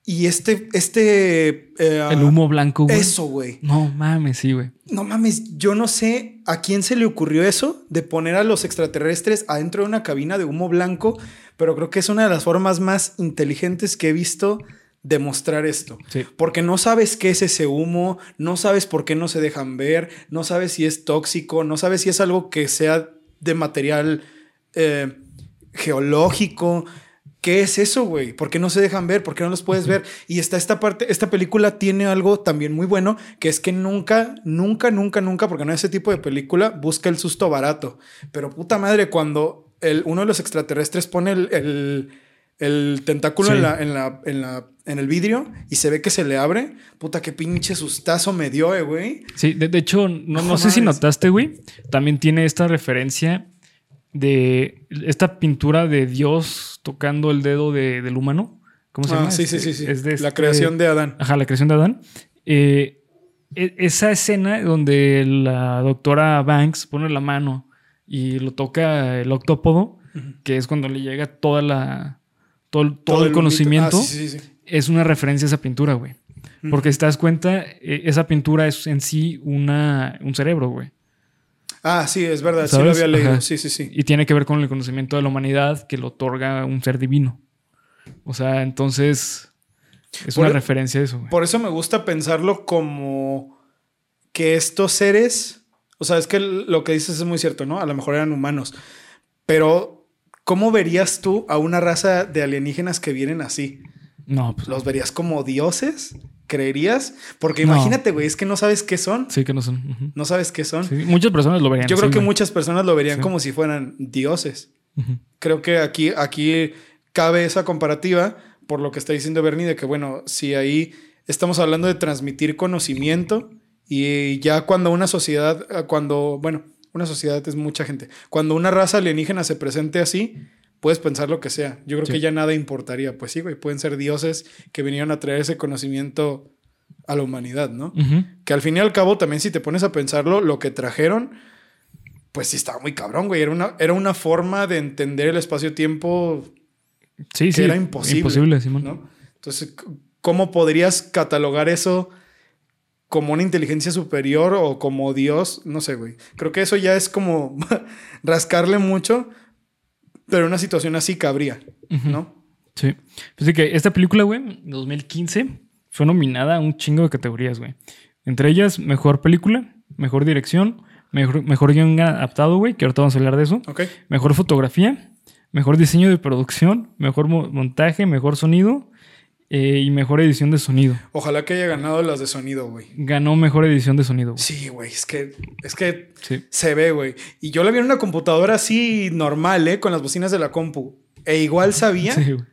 Y este, este... eh, El humo blanco, güey. Eso, güey. No mames, sí, güey. No mames, yo no sé a quién se le ocurrió eso de poner a los extraterrestres adentro de una cabina de humo blanco, pero creo que es una de las formas más inteligentes que he visto de mostrar esto. Sí. Porque no sabes qué es ese humo, no sabes por qué no se dejan ver, no sabes si es tóxico, no sabes si es algo que sea de material eh, geológico. ¿Qué es eso, güey? ¿Por qué no se dejan ver? ¿Por qué no los puedes ver? Y está esta parte, esta película tiene algo también muy bueno, que es que nunca, nunca, nunca, nunca, porque no es ese tipo de película, busca el susto barato. Pero puta madre, cuando el, uno de los extraterrestres pone el, el- el tentáculo Sí. en, la, en, la, en, la, en el vidrio y se ve que se le abre, puta, qué pinche sustazo me dio, eh, güey. Sí, de, de hecho, no, no No sé si notaste, güey. También tiene esta referencia de esta pintura de Dios tocando el dedo de- del humano. ¿Cómo se Ah, llama? sí, sí, Este, sí, sí. es de La este- creación de Adán. Ajá, la creación de Adán. Eh, e- esa escena donde la doctora Banks pone la mano y lo toca el octópodo, que es cuando le llega toda la todo, todo, el conocimiento, Ah, sí, sí, sí. es una referencia a esa pintura, güey. Porque si te das cuenta, eh, esa pintura es en sí una, un cerebro, güey. Ah, sí, es verdad. Sí lo había leído. Ajá. Sí, sí, sí. Y tiene que ver con el conocimiento de la humanidad que lo otorga un ser divino. O sea, entonces es Por- una referencia a eso, güey. Por eso me gusta pensarlo como que estos seres, o sea, es que lo que dices es muy cierto, ¿no? A lo mejor eran humanos, pero ¿cómo verías tú a una raza de alienígenas que vienen así? No, pues ¿Los verías como dioses? ¿Creerías? Porque No. imagínate, güey, es que no sabes qué son. sí que no son. No sabes qué son. Sí, muchas personas lo verían. Yo creo que muchas personas lo verían Sí. como si fueran dioses. Creo que aquí, aquí cabe esa comparativa por lo que está diciendo Bernie de que, bueno, si ahí estamos hablando de transmitir conocimiento y ya cuando una sociedad, cuando, bueno, una sociedad es mucha gente, cuando una raza alienígena se presente así, puedes pensar lo que sea. Yo creo Sí. que ya nada importaría. Pues sí, güey, pueden ser dioses que vinieron a traer ese conocimiento a la humanidad, ¿no? Ujú. Que al fin y al cabo, también si te pones a pensarlo, lo que trajeron, pues sí estaba muy cabrón, güey. Era una, era una forma de entender el espacio-tiempo Sí, que sí. era imposible. Imposible, Simón. ¿no? Entonces, ¿cómo podrías catalogar eso como una inteligencia superior o como Dios? No sé, güey. Creo que eso ya es como rascarle mucho, pero una situación así cabría. ¿no? Sí. Pues sí que esta película, güey, 2015, fue nominada a un chingo de categorías, güey. Entre ellas, mejor película, mejor dirección, mejor, mejor guion adaptado, güey, que ahorita vamos a hablar de eso. Ok. Mejor fotografía, mejor diseño de producción, mejor mo- montaje, mejor sonido eh, y mejor edición de sonido. Ojalá que haya ganado las de sonido, güey. Ganó mejor edición de sonido. güey. Sí, güey, es que, es que Sí. se ve, güey. Y yo la vi en una computadora así normal, ¿eh? Con las bocinas de la compu. E igual sabía. Sí, güey.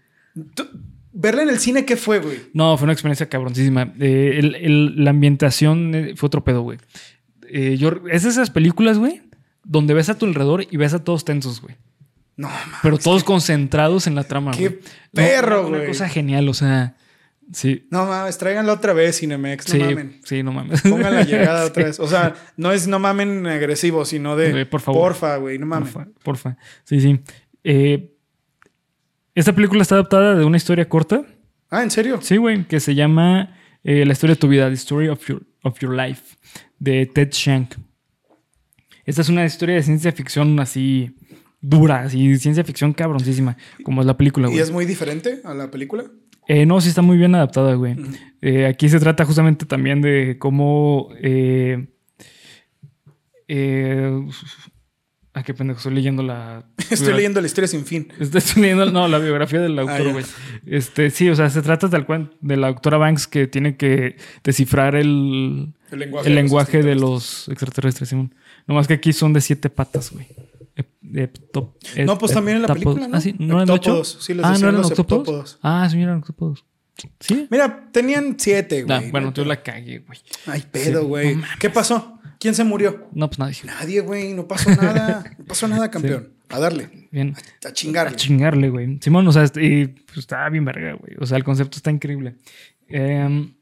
Verla en el cine, ¿qué fue, güey? No, fue una experiencia cabroncísima. Eh, el- el- la ambientación eh, fue otro pedo, güey. Eh, yo, es de esas películas, güey, donde ves a tu alrededor y ves a todos tensos, güey. No, mames. Pero todos concentrados en la trama, qué güey. perro, una, una güey. cosa genial, o sea, sí. No mames, tráiganla otra vez, Cinemex. No sí, mamen. sí, no mames. Pongan la llegada Sí. otra vez. O sea, no es no mamen agresivo, sino de Güey, por favor. porfa, güey, no mamen. Porfa, porfa. Sí, sí. Eh, esta película está adaptada de una historia corta. Ah, ¿en serio? Sí, güey, que se llama eh, La historia de tu vida, The Story of Your, of Your Life, de Ted Shank. Esta es una historia de ciencia ficción así dura, así ciencia ficción cabroncísima, como es la película, ¿Y güey. es muy diferente a la película? Eh, no, sí está muy bien adaptada, güey. Eh, aquí se trata justamente también de cómo... Eh, eh, ah, qué pendejo, estoy leyendo la... Estoy leyendo la historia sin fin. Estoy leyendo, no, la biografía del Ah, autor, güey. este, sí, o sea, se trata tal cual de la doctora Banks que tiene que descifrar el, El lenguaje, el de los extraterrestres, Simón. Nomás que aquí son de siete patas, güey. No, pues también en la película, ¿no? Ah, sí, ¿no eran ocho? Sí, les ah, ¿no eran los octópodos? Ah, sí, eran octópodos. ¿Sí? Mira, tenían siete, Ah, güey. bueno, tú la cagué, güey. Ay, pedo, Sí, güey. no. ¿Qué pasó? ¿Quién se murió? No, pues nadie. Nadie, güey. No pasó nada. No pasó nada, campeón. A darle. Bien. A chingarle. A chingarle, güey. Simón, o sea, este- y, pues, está bien verga, güey. O sea, el concepto está increíble. Em,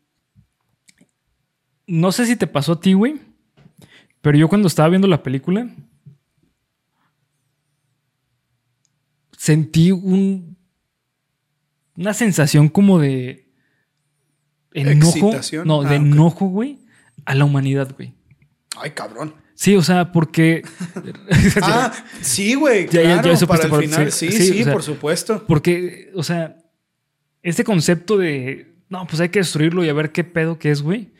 no sé si te pasó a ti, güey. Pero yo cuando estaba viendo la película. Sentí un. Una sensación como de. Enojo. Excitación. No, de Ah, ok. enojo, güey. A la humanidad, güey. Ay, cabrón. Sí, o sea, porque. Ah, sí, güey. Ya, ya, Claro, ya supiste para el por- final. sí, Sí, sí, sí, o sea, por supuesto. Porque, o sea, este concepto de. No, pues hay que destruirlo y a ver qué pedo que es, güey.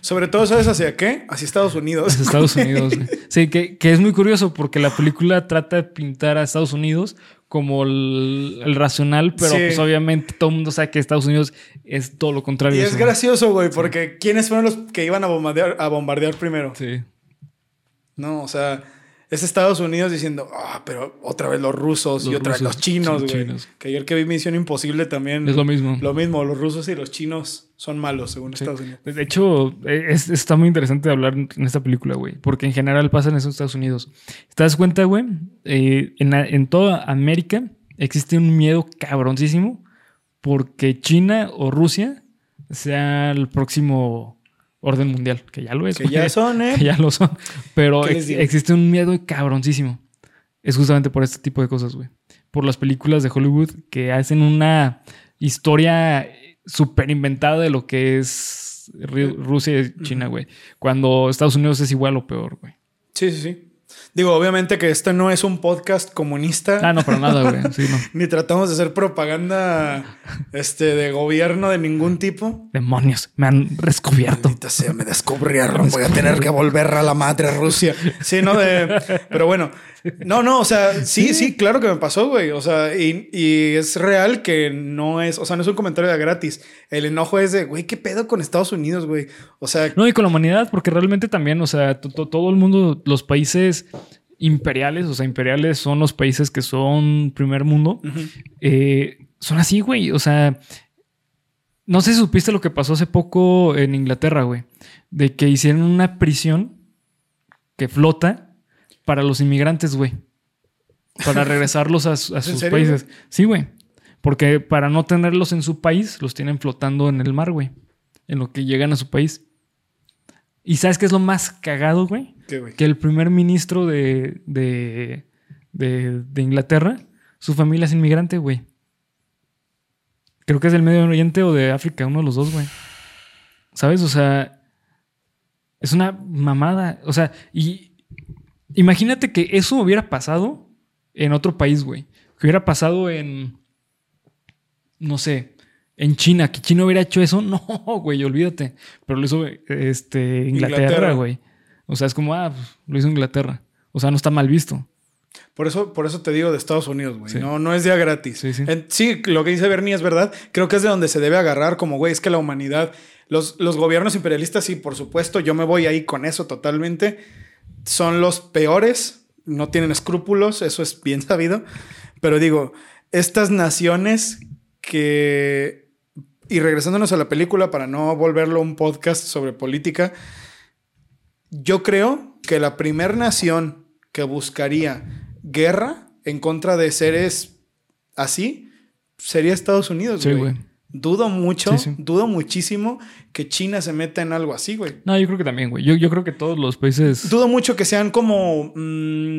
Sobre todo, ¿sabes hacia qué? Hacia Estados Unidos. Es Estados Unidos. Sí, que, que es muy curioso porque la película trata de pintar a Estados Unidos como el, el racional, pero Sí. pues obviamente todo el mundo sabe que Estados Unidos es todo lo contrario. Y es gracioso, güey, porque ¿quiénes fueron los que iban a bombardear, a bombardear primero? Sí. No, o sea, es Estados Unidos diciendo, ah, pero otra vez los rusos y otra vez los chinos, güey. chinos. Que ayer que vi Misión Imposible también. Es lo mismo. Lo mismo, los rusos y los chinos son malos, según Sí. Estados Unidos. De hecho, es- está muy interesante hablar en esta película, güey, porque en general pasa en esos Estados Unidos. ¿Te das cuenta, güey? Eh, en, en toda América existe un miedo cabroncísimo porque China o Rusia sea el próximo orden mundial, que ya lo es. Que ya son, ¿eh? Que ya lo son. Pero existe un miedo cabroncísimo. Es justamente por este tipo de cosas, güey. por las películas de Hollywood que hacen una historia súper inventada de lo que es Ru- Rusia y China, güey. Cuando Estados Unidos es igual o peor, güey. Sí, sí, sí. Digo, obviamente que este no es un podcast comunista. Ah, no, para nada, güey. Sí, no. Ni tratamos de hacer propaganda este, de gobierno de ningún tipo. Demonios, me han descubierto. Maldita sea, me descubrieron. Voy a tener que volver a la madre Rusia. Sí, no de. Pero bueno. No, no, o sea, sí, sí, claro que me pasó, güey. O sea, y, y es real que no es, o sea, no es un comentario de gratis. El enojo es de, güey, ¿qué pedo con Estados Unidos, güey? O sea, No, y con la humanidad, porque realmente también, o sea, to- to- todo el mundo, los países imperiales, o sea, imperiales son los países que son primer mundo, eh, son así, güey. O sea, no sé si supiste lo que pasó hace poco en Inglaterra, güey, de que hicieron una prisión que flota para los inmigrantes, güey, para regresarlos a, su- a sus serio, países. Sí, güey. Porque para no tenerlos en su país, los tienen flotando en el mar, güey. En lo que llegan a su país. ¿Y sabes qué es lo más cagado, güey? Que el primer ministro de, de, de, de Inglaterra, su familia es inmigrante, güey. Creo que es del Medio Oriente o de África, uno de los dos, güey. ¿Sabes? O sea, es una mamada. O sea, y imagínate que eso hubiera pasado en otro país, güey. Que hubiera pasado en, no sé, en China. Que China hubiera hecho eso. No, güey, olvídate. Pero lo hizo este, Inglaterra. Inglaterra, güey. O sea, es como, ah, lo hizo Inglaterra. O sea, no está mal visto. Por eso, por eso te digo de Estados Unidos, güey. Sí. No, no es día gratis. Sí, sí. En- sí, lo que dice Bernie es verdad. Creo que es de donde se debe agarrar, como, güey, es que la humanidad, los, los gobiernos imperialistas, sí, por supuesto, yo me voy ahí con eso totalmente. Son los peores, no tienen escrúpulos, eso es bien sabido. Pero digo, estas naciones que. Y regresándonos a la película para no volverlo un podcast sobre política, yo creo que la primer nación que buscaría guerra en contra de seres así sería Estados Unidos, Sí, güey. güey. Dudo mucho, Sí, sí. dudo muchísimo que China se meta en algo así, güey. No, yo creo que también, güey. Yo, yo creo que todos los países. Dudo mucho que sean como... mm,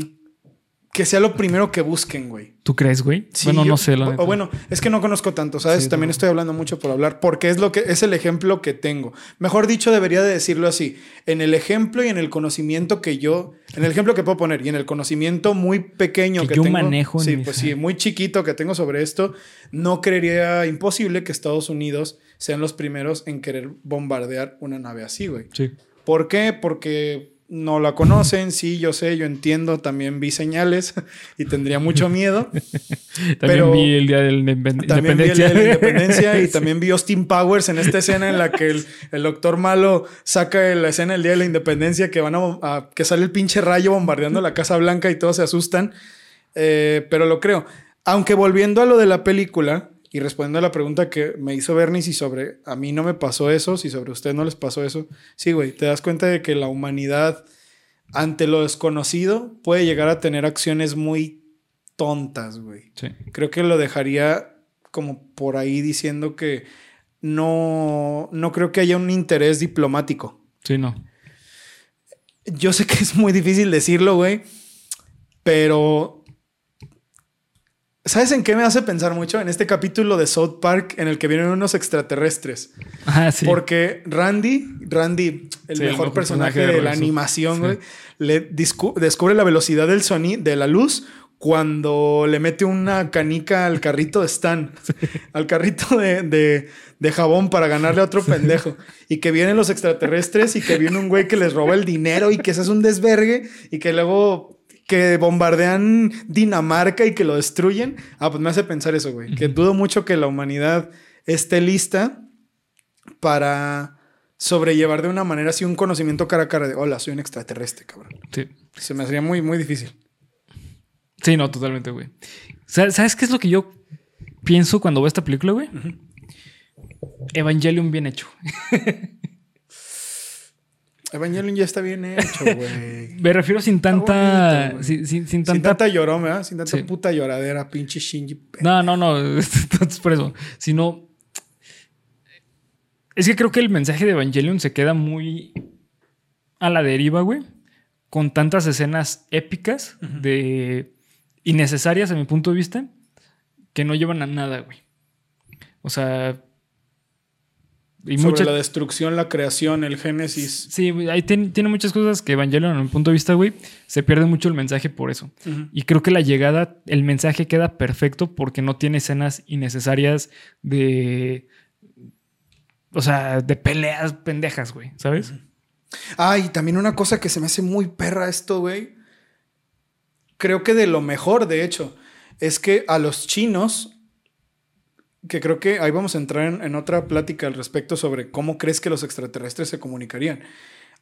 que sea lo primero que busquen, güey. ¿Tú crees, güey? Sí, bueno, yo- no sé. La o, neta. bueno, es que no conozco tanto, ¿sabes? Sí, También no. estoy hablando mucho por hablar, porque es lo que es el ejemplo que tengo. Mejor dicho, debería de decirlo así. En el ejemplo y en el conocimiento que yo, en el ejemplo que puedo poner y en el conocimiento muy pequeño Que que, yo tengo, manejo en sí, pues sí, muy chiquito que tengo sobre esto, no creería imposible que Estados Unidos sean los primeros en querer bombardear una nave así, güey. Sí. ¿Por qué? Porque no la conocen, sí, yo sé, yo entiendo, también vi señales y tendría mucho miedo. También Pero- vi el día de la independ- También vi el independencia. Día de la independencia y también vi Austin Powers en esta escena en la que el, el doctor malo saca la escena del día de la independencia que van a, a- que sale el pinche rayo bombardeando la Casa Blanca y todos se asustan. Eh, pero lo creo. Aunque volviendo a lo de la película y respondiendo a la pregunta que me hizo Bernie si sobre a mí no me pasó eso, si sobre ustedes no les pasó eso. Sí, güey, te das cuenta de que la humanidad ante lo desconocido puede llegar a tener acciones muy tontas, güey Sí. creo que lo dejaría como por ahí diciendo que no, no creo que haya un interés diplomático. Sí, no. Yo sé que es muy difícil decirlo, güey, pero ¿sabes en qué me hace pensar mucho? En este capítulo de South Park en el que vienen unos extraterrestres. Ah, sí. Porque Randy, Randy, el Sí, el mejor personaje, personaje de de la animación, Sí. le descubre la velocidad del sonido, de la luz, cuando le mete una canica al carrito de Stan, al carrito de, de- de jabón para ganarle a otro pendejo. Y que vienen los extraterrestres y que viene un güey que les roba el dinero y que se hace un desvergue y que luego que bombardean Dinamarca y que lo destruyen. Ah, pues me hace pensar eso, güey. Que dudo mucho que la humanidad esté lista para sobrellevar de una manera así un conocimiento cara a cara de, hola, soy un extraterrestre, cabrón. Sí. Se me haría muy, muy difícil. Sí, no, totalmente, güey. Sa- ¿Sabes qué es lo que yo pienso cuando veo esta película, güey? Evangelion bien hecho. Evangelion ya está bien hecho, güey. Me refiero sin tanta. bonito, sin, sin- sin Sin tanta. tanta llorón, ¿verdad? Sin tanta Sí. puta lloradera, pinche Shinji. No, no, no. Entonces, por eso. Sino. Es que creo que el mensaje de Evangelion se queda muy a la deriva, güey. Con tantas escenas épicas de innecesarias a mi punto de vista. que no llevan a nada, güey. O sea. Y Sobre mucha... la destrucción, la creación, el génesis. Sí, ahí tiene muchas cosas que Evangelion, en mi punto de vista, güey, se pierde mucho el mensaje por eso. Y creo que la llegada, el mensaje queda perfecto porque no tiene escenas innecesarias de. O sea, de peleas pendejas, güey, ¿sabes? Ah, y también una cosa que se me hace muy perra esto, güey. Creo que de lo mejor, de hecho, es que a los chinos, que creo que ahí vamos a entrar en, otra plática al respecto sobre cómo crees que los extraterrestres se comunicarían.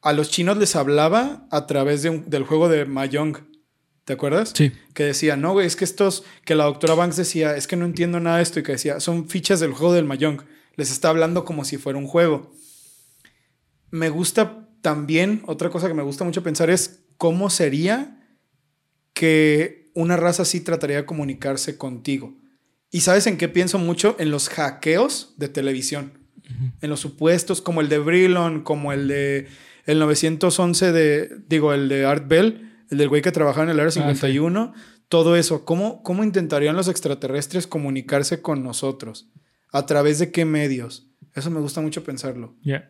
A los chinos les hablaba a través del juego de Mahjong. ¿Te acuerdas? Sí. Que decía, no, güey, es que estos, que la doctora Banks decía, es que no entiendo nada de esto y que decía, son fichas del juego del Mahjong. Les está hablando como si fuera un juego. Me gusta también, otra cosa que me gusta mucho pensar es cómo sería que una raza así trataría de comunicarse contigo. ¿Y sabes en qué pienso mucho? En los hackeos de televisión. En los supuestos como el de Brillon, como el de el 911 de, digo, el de Art Bell, el del güey que trabajaba en el Área 51. Ah, todo eso. ¿Cómo, ¿Cómo intentarían los extraterrestres comunicarse con nosotros? ¿A través de qué medios? Eso me gusta mucho pensarlo. Ya.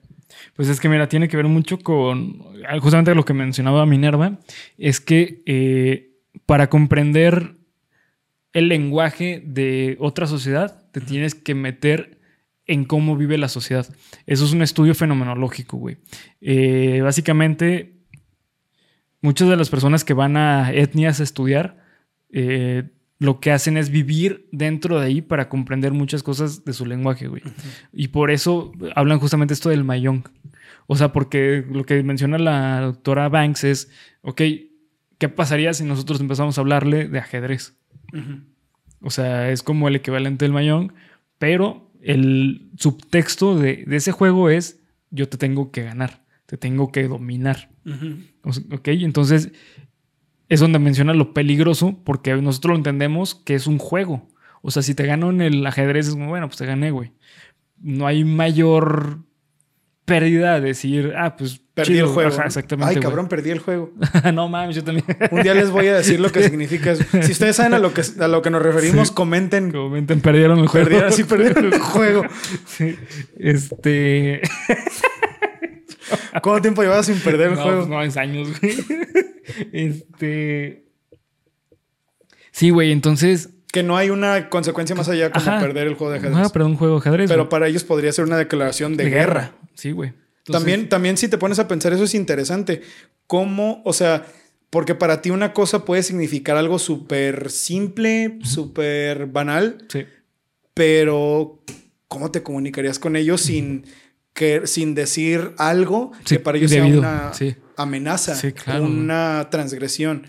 Pues es que, mira, tiene que ver mucho con justamente lo que mencionaba Minerva, es que eh, para comprender el lenguaje de otra sociedad, te tienes que meter en cómo vive la sociedad. Eso es un estudio fenomenológico, güey. Eh, básicamente, muchas de las personas que van a etnias a estudiar, eh, lo que hacen es vivir dentro de ahí para comprender muchas cosas de su lenguaje, güey. Y por eso hablan justamente esto del mayón. O sea, porque lo que menciona la doctora Banks es, ok, ¿qué pasaría si nosotros empezamos a hablarle de ajedrez? O sea, es como el equivalente del mayón, pero el subtexto de, ese juego es, yo te tengo que ganar, te tengo que dominar. Ok, entonces es donde menciona lo peligroso, porque nosotros lo entendemos que es un juego. O sea, si te gano en el ajedrez, es como, bueno, pues te gané, güey. No hay mayor pérdida de decir, ah, pues. Perdí el juego. exactamente. Ay, cabrón, perdí el juego. no mames, yo también. Un día les voy a decir lo que significa. Si ustedes saben a lo que, a lo que nos referimos, comenten. Comenten, perdieron el juego. Perdieron, sí, perdieron el juego. sí. Este. ¿Cuánto tiempo llevabas sin perder el juego? Pues no, es años, güey. Este. Sí, güey, entonces. Que no hay una consecuencia más allá como perder el juego de ajedrez. Ah, perdón, un juego de ajedrez. Pero para ellos podría ser una declaración de, guerra. Sí, güey. También, también, si te pones a pensar, eso es interesante. ¿Cómo, o sea, porque para ti una cosa puede significar algo súper simple, súper banal. Sí. Pero, ¿cómo te comunicarías con ellos sin que sin decir algo que para ellos sea una amenaza, una transgresión.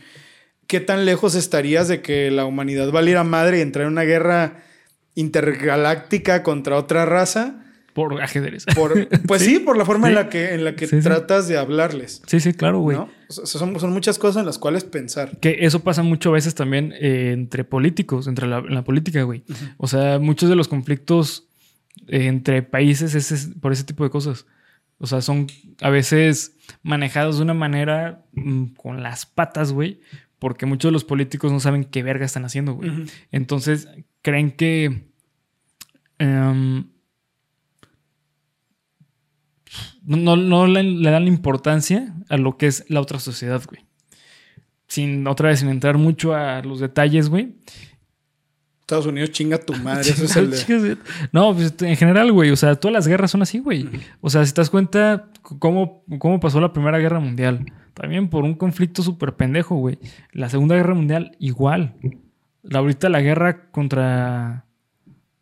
¿Qué tan lejos estarías de que la humanidad valiera madre y entrar en una guerra intergaláctica contra otra raza? Por ajedrez. pues ¿Sí? por la forma en la que, en la que tratas de hablarles. Sí, sí, claro, güey. son, muchas cosas en las cuales pensar. Que eso pasa muchas veces también eh, entre políticos, entre la, la política, güey. O sea, muchos de los conflictos entre países es, por ese tipo de cosas. O sea, son a veces manejados de una manera mm, con las patas, güey, porque muchos de los políticos no saben qué verga están haciendo, güey. Entonces, creen que... Em, no, no le, le, dan la importancia a lo que es la otra sociedad, güey. Sin otra vez, sin entrar mucho a los detalles, güey. Estados Unidos chinga tu madre. Eso es el No, pues en general, güey. O sea, todas las guerras son así, güey. O sea, si te das cuenta cómo, cómo pasó la Primera Guerra Mundial. También por un conflicto súper pendejo, güey. La Segunda Guerra Mundial, igual. La, ahorita la guerra contra.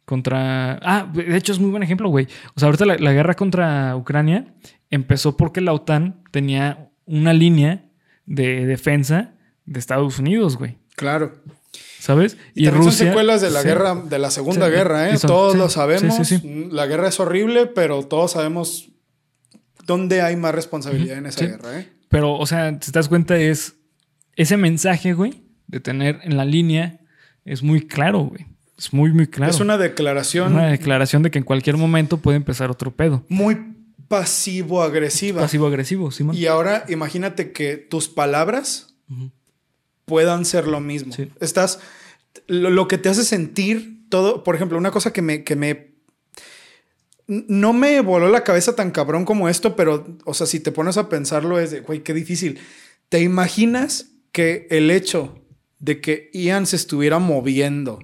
Contra. Ah, de hecho es muy buen ejemplo, güey. O sea, ahorita la, la guerra contra Ucrania empezó porque la OTAN tenía una línea de defensa de Estados Unidos, güey. Claro. ¿Sabes? Y, y Rusia, son secuelas de la guerra, de la Segunda Guerra, ¿eh? todos lo sabemos. La guerra es horrible, pero todos sabemos dónde hay más responsabilidad en esa guerra, ¿eh? Pero, o sea, si te das cuenta, es ese mensaje, güey, de tener en la línea, es muy claro, güey. Es muy, muy claro. Es una declaración. Una declaración de que en cualquier momento puede empezar otro pedo. Muy pasivo-agresiva. Pasivo-agresivo, sí, Y ahora imagínate que tus palabras puedan ser lo mismo. Estás, lo, que te hace sentir todo, por ejemplo, una cosa que me, que me no me voló la cabeza tan cabrón como esto, pero, o sea, si te pones a pensarlo es de, güey, qué difícil. ¿Te imaginas que el hecho de que Ian se estuviera moviendo,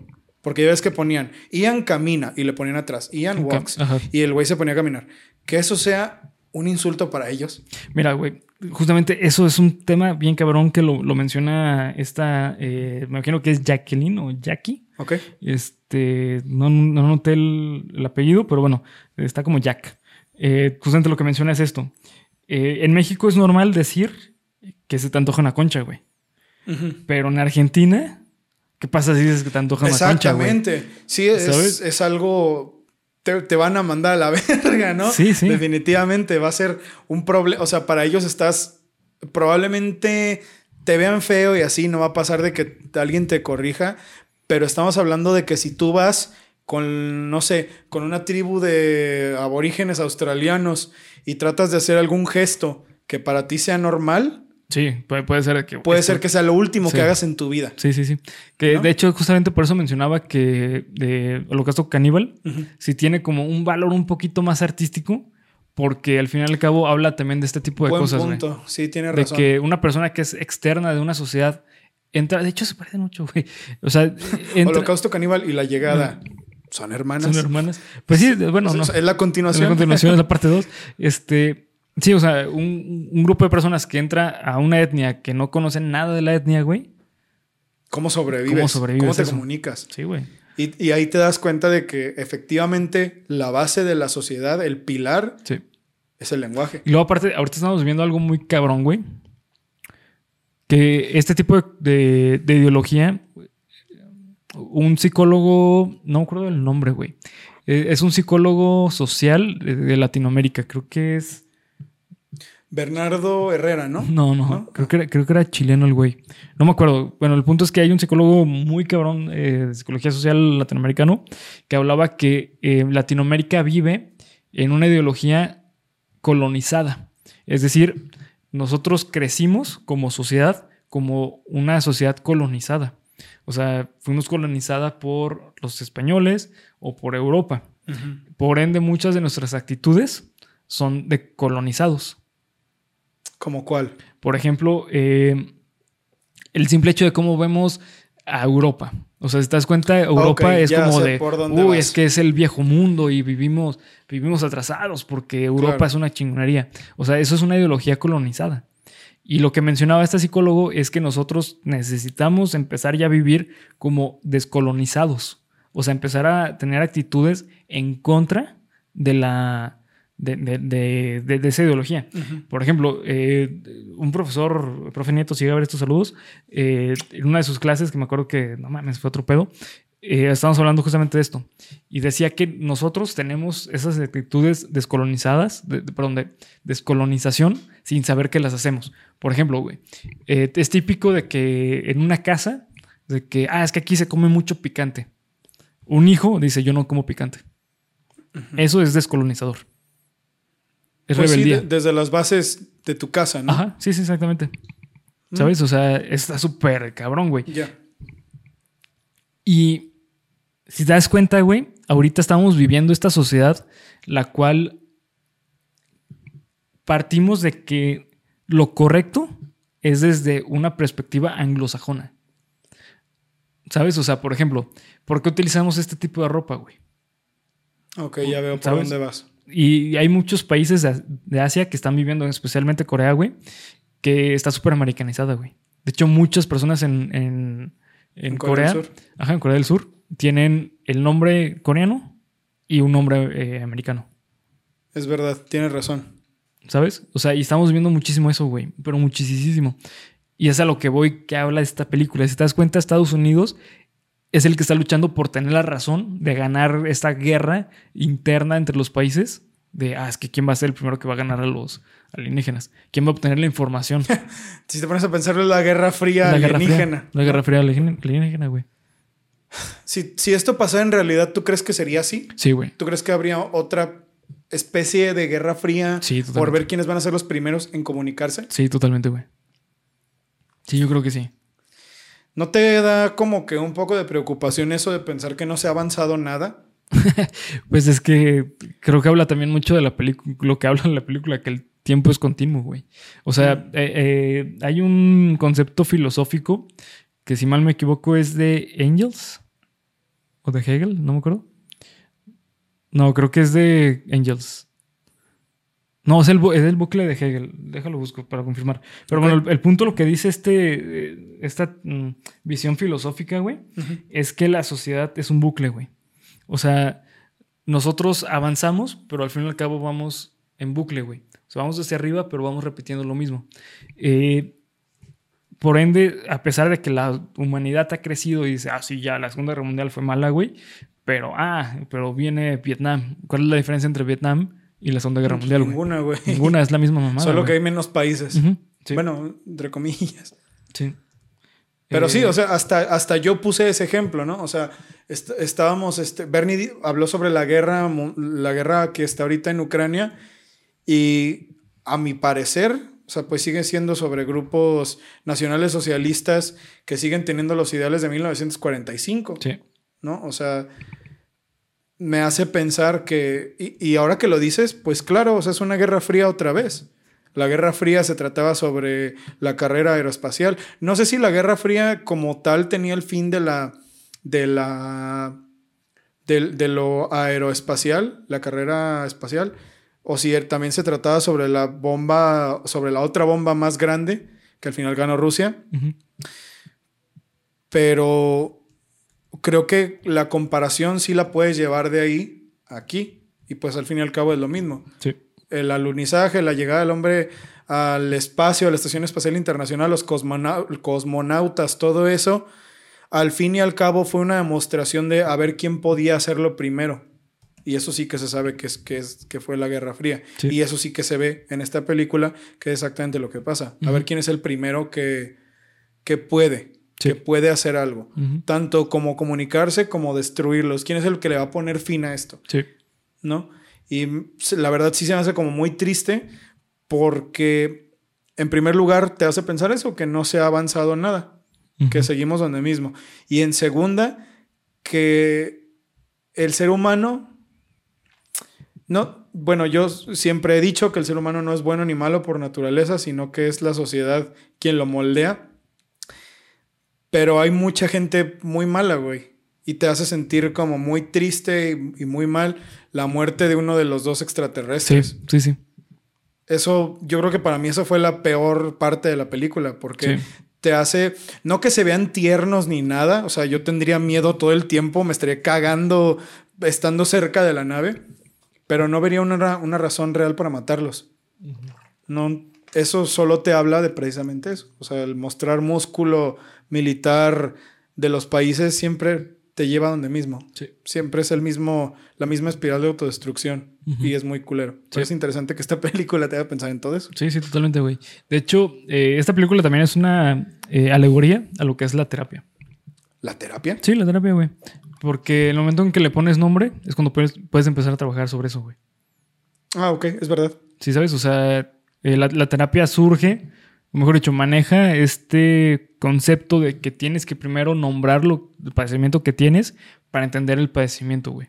porque ya ves que ponían, Ian camina y le ponían atrás, Ian walks, y el güey se ponía a caminar, que eso sea un insulto para ellos? Mira, güey, justamente eso es un tema bien cabrón que lo, menciona esta, eh, me imagino que es Jacqueline o Jackie. Ok. Este, no, no noté el, apellido, pero bueno, está como Jack. Eh, justamente lo que menciona es esto. Eh, en México es normal decir que se te antoja una concha, güey. Pero en Argentina, ¿qué pasa si dices que te antoja concha, güey? Exactamente. Sí, es, es algo te, van a mandar a la verga, ¿no? Sí, sí. Definitivamente va a ser un problema. O sea, para ellos estás. Probablemente te vean feo y así no va a pasar de que alguien te corrija. Pero estamos hablando de que si tú vas con, no sé, con una tribu de aborígenes australianos y tratas de hacer algún gesto que para ti sea normal, Sí, puede, ser que... Puede ser que sea lo último que hagas en tu vida. Sí, sí, sí. Que de hecho justamente por eso mencionaba que de Holocausto Caníbal si tiene como un valor un poquito más artístico porque al final y al cabo habla también de este tipo de Buen cosas. punto. Sí, tiene razón. De que una persona que es externa de una sociedad entra... De hecho se parecen mucho, güey. O sea... Holocausto Caníbal y La Llegada... Son hermanas. Son hermanas. Pues sí, bueno, no. Es la continuación. Es la continuación, es la parte 2. Este, Sí, o sea, un, grupo de personas que entra a una etnia que no conocen nada de la etnia, güey. ¿Cómo sobrevives? ¿Cómo, sobrevives ¿Cómo te comunicas? Sí, güey. Y, ahí te das cuenta de que efectivamente la base de la sociedad, el pilar, es el lenguaje. Y luego aparte, ahorita estamos viendo algo muy cabrón, güey. Que este tipo de, ideología, un psicólogo, no me acuerdo del nombre, güey. Eh, es un psicólogo social de Latinoamérica, creo que es Bernardo Herrera, ¿no? No, no, Creo, que era, creo que era chileno el güey. No me acuerdo. Bueno, el punto es que hay un psicólogo muy cabrón eh, de psicología social latinoamericano que hablaba que eh, Latinoamérica vive en una ideología colonizada. Es decir, nosotros crecimos como sociedad como una sociedad colonizada. O sea, fuimos colonizada por los españoles o por Europa. Por ende, muchas de nuestras actitudes son de colonizados. ¿Como cuál? Por ejemplo, eh, el simple hecho de cómo vemos a Europa. O sea, si te das cuenta, Europa es como de, uy, es que es el viejo mundo y vivimos, vivimos atrasados porque Europa es una chingonería. O sea, eso es una ideología colonizada. Y lo que mencionaba este psicólogo es que nosotros necesitamos empezar ya a vivir como descolonizados. O sea, empezar a tener actitudes en contra de la, de, de, de, esa ideología. Por ejemplo, eh, un profesor, profe Nieto, si a ver estos saludos, eh, en una de sus clases, que me acuerdo que, no mames, fue otro pedo, eh, estábamos hablando justamente de esto. Y decía que nosotros tenemos esas actitudes descolonizadas, perdón, de descolonización, sin saber que las hacemos. Por ejemplo, güey, es típico de que en una casa, de que, ah, es que aquí se come mucho picante. Un hijo dice, yo no como picante. Eso es descolonizador. Es pues rebeldía. desde las bases de tu casa, ¿no? Ajá, sí, sí, exactamente. Mm. ¿Sabes? O sea, está súper cabrón, güey. Ya. Y si te das cuenta, güey, ahorita estamos viviendo esta sociedad la cual partimos de que lo correcto es desde una perspectiva anglosajona. ¿Sabes? O sea, por ejemplo, ¿por qué utilizamos este tipo de ropa, güey? Ok, ya veo por dónde vas y hay muchos países de, Asia que están viviendo, especialmente Corea, güey, que está súper americanizada, güey. De hecho, muchas personas en, en, Corea, del Sur. Ajá, en Corea del Sur, tienen el nombre coreano y un nombre eh, americano. Es verdad, tienes razón. ¿Sabes? O sea, y estamos viendo muchísimo eso, güey, pero muchísimo. Y es a lo que voy que habla esta película. Si te das cuenta, Estados Unidos es el que está luchando por tener la razón de ganar esta guerra interna entre los países. De, ah, es que quién va a ser el primero que va a ganar a los alienígenas. ¿Quién va a obtener la información? si te pones a pensar en la Guerra Fría la alienígena. la Guerra Fría alienígena, güey. Si, si esto pasara en realidad, ¿tú crees que sería así? Sí, güey. ¿Tú crees que habría otra especie de Guerra Fría sí, por ver quiénes van a ser los primeros en comunicarse? Sí, totalmente, güey. Sí, yo creo que sí. ¿No te da como que un poco de preocupación eso de pensar que no se ha avanzado nada? Pues es que creo que habla también mucho de la película, lo que habla en la película, que el tiempo es continuo, güey. O sea, eh, eh, hay un concepto filosófico que si mal me equivoco es de Angels o de Hegel, no me acuerdo. No, creo que es de Angels. No, es el, es el bucle de Hegel. Déjalo busco para confirmar. Pero bueno, el, el punto, lo que dice este, eh, esta mm, visión filosófica, güey, es que la sociedad es un bucle, güey. O sea, nosotros avanzamos, pero al fin y al cabo vamos en bucle, güey. O sea, vamos hacia arriba, pero vamos repitiendo lo mismo. Eh, por ende, a pesar de que la humanidad ha crecido y dice, ah, sí, ya, la Segunda Guerra Mundial fue mala, güey. Pero, ah, pero viene Vietnam. ¿Cuál es la diferencia entre Vietnam y la Segunda Guerra Mundial, güey? Ninguna, güey. Ninguna, es la misma mamada. Solo que hay menos países. Sí, Bueno, entre comillas. sí. Pero Eh, sí, o sea, hasta, hasta yo puse ese ejemplo, ¿no? O sea, est- estábamos, este, Bernie habló sobre la guerra, la guerra que está ahorita en Ucrania y a mi parecer, o sea, pues sigue siendo sobre grupos nacionales socialistas que siguen teniendo los ideales de 1945, Sí. ¿no? O sea, me hace pensar que, y, y ahora que lo dices, pues claro, o sea, es una guerra fría otra vez. La Guerra Fría se trataba sobre la carrera aeroespacial. No sé si la Guerra Fría como tal tenía el fin de la de la de, de lo aeroespacial, la carrera espacial, o si er- también se trataba sobre la bomba, sobre la otra bomba más grande que al final ganó Rusia. Pero creo que la comparación sí la puedes llevar de ahí a aquí. Y pues al fin y al cabo es lo mismo. Sí. El alunizaje, la llegada del hombre al espacio, a la Estación Espacial Internacional, los cosmona- cosmonautas, todo eso, al fin y al cabo fue una demostración de a ver quién podía hacerlo primero. Y eso sí que se sabe que, es, que, es, que fue la Guerra Fría. Sí. Y eso sí que se ve en esta película, que es exactamente lo que pasa. A ver quién es el primero que, que puede, Sí. que puede hacer algo. Tanto como comunicarse como destruirlos. ¿Quién es el que le va a poner fin a esto? Sí. ¿no? Y la verdad sí se me hace como muy triste porque en primer lugar te hace pensar eso, que no se ha avanzado nada, que seguimos donde mismo. Y en segunda, que el ser humano, no, bueno, yo siempre he dicho que el ser humano no es bueno ni malo por naturaleza, sino que es la sociedad quien lo moldea. Pero hay mucha gente muy mala, güey. Y te hace sentir como muy triste y, y muy mal la muerte de uno de los dos Sí, extraterrestres. sí, sí. Eso, yo creo que para mí eso fue la peor parte de la película, porque Sí. te hace, no que se vean tiernos ni nada, o sea, yo tendría miedo todo el tiempo, me estaría cagando estando cerca de la nave, pero no vería una, una razón real para matarlos. No, eso solo te habla de precisamente eso, o sea, el mostrar músculo militar de los países siempre te lleva a donde mismo. Sí. Siempre es el mismo, la misma espiral de autodestrucción y es muy culero. Pero Sí. es interesante que esta película te haga pensar en todo eso. Sí, sí, totalmente, güey. De hecho, eh, esta película también es una eh, alegoría a lo que es la terapia. ¿La terapia? Sí, la terapia, güey. Porque el momento en que le pones nombre es cuando puedes, puedes empezar a trabajar sobre eso, güey. Ah, ok, es verdad. Sí, ¿sabes? O sea, eh, la, la terapia surge, o mejor dicho, maneja este concepto de que tienes que primero nombrar lo, el padecimiento que tienes para entender el padecimiento, güey.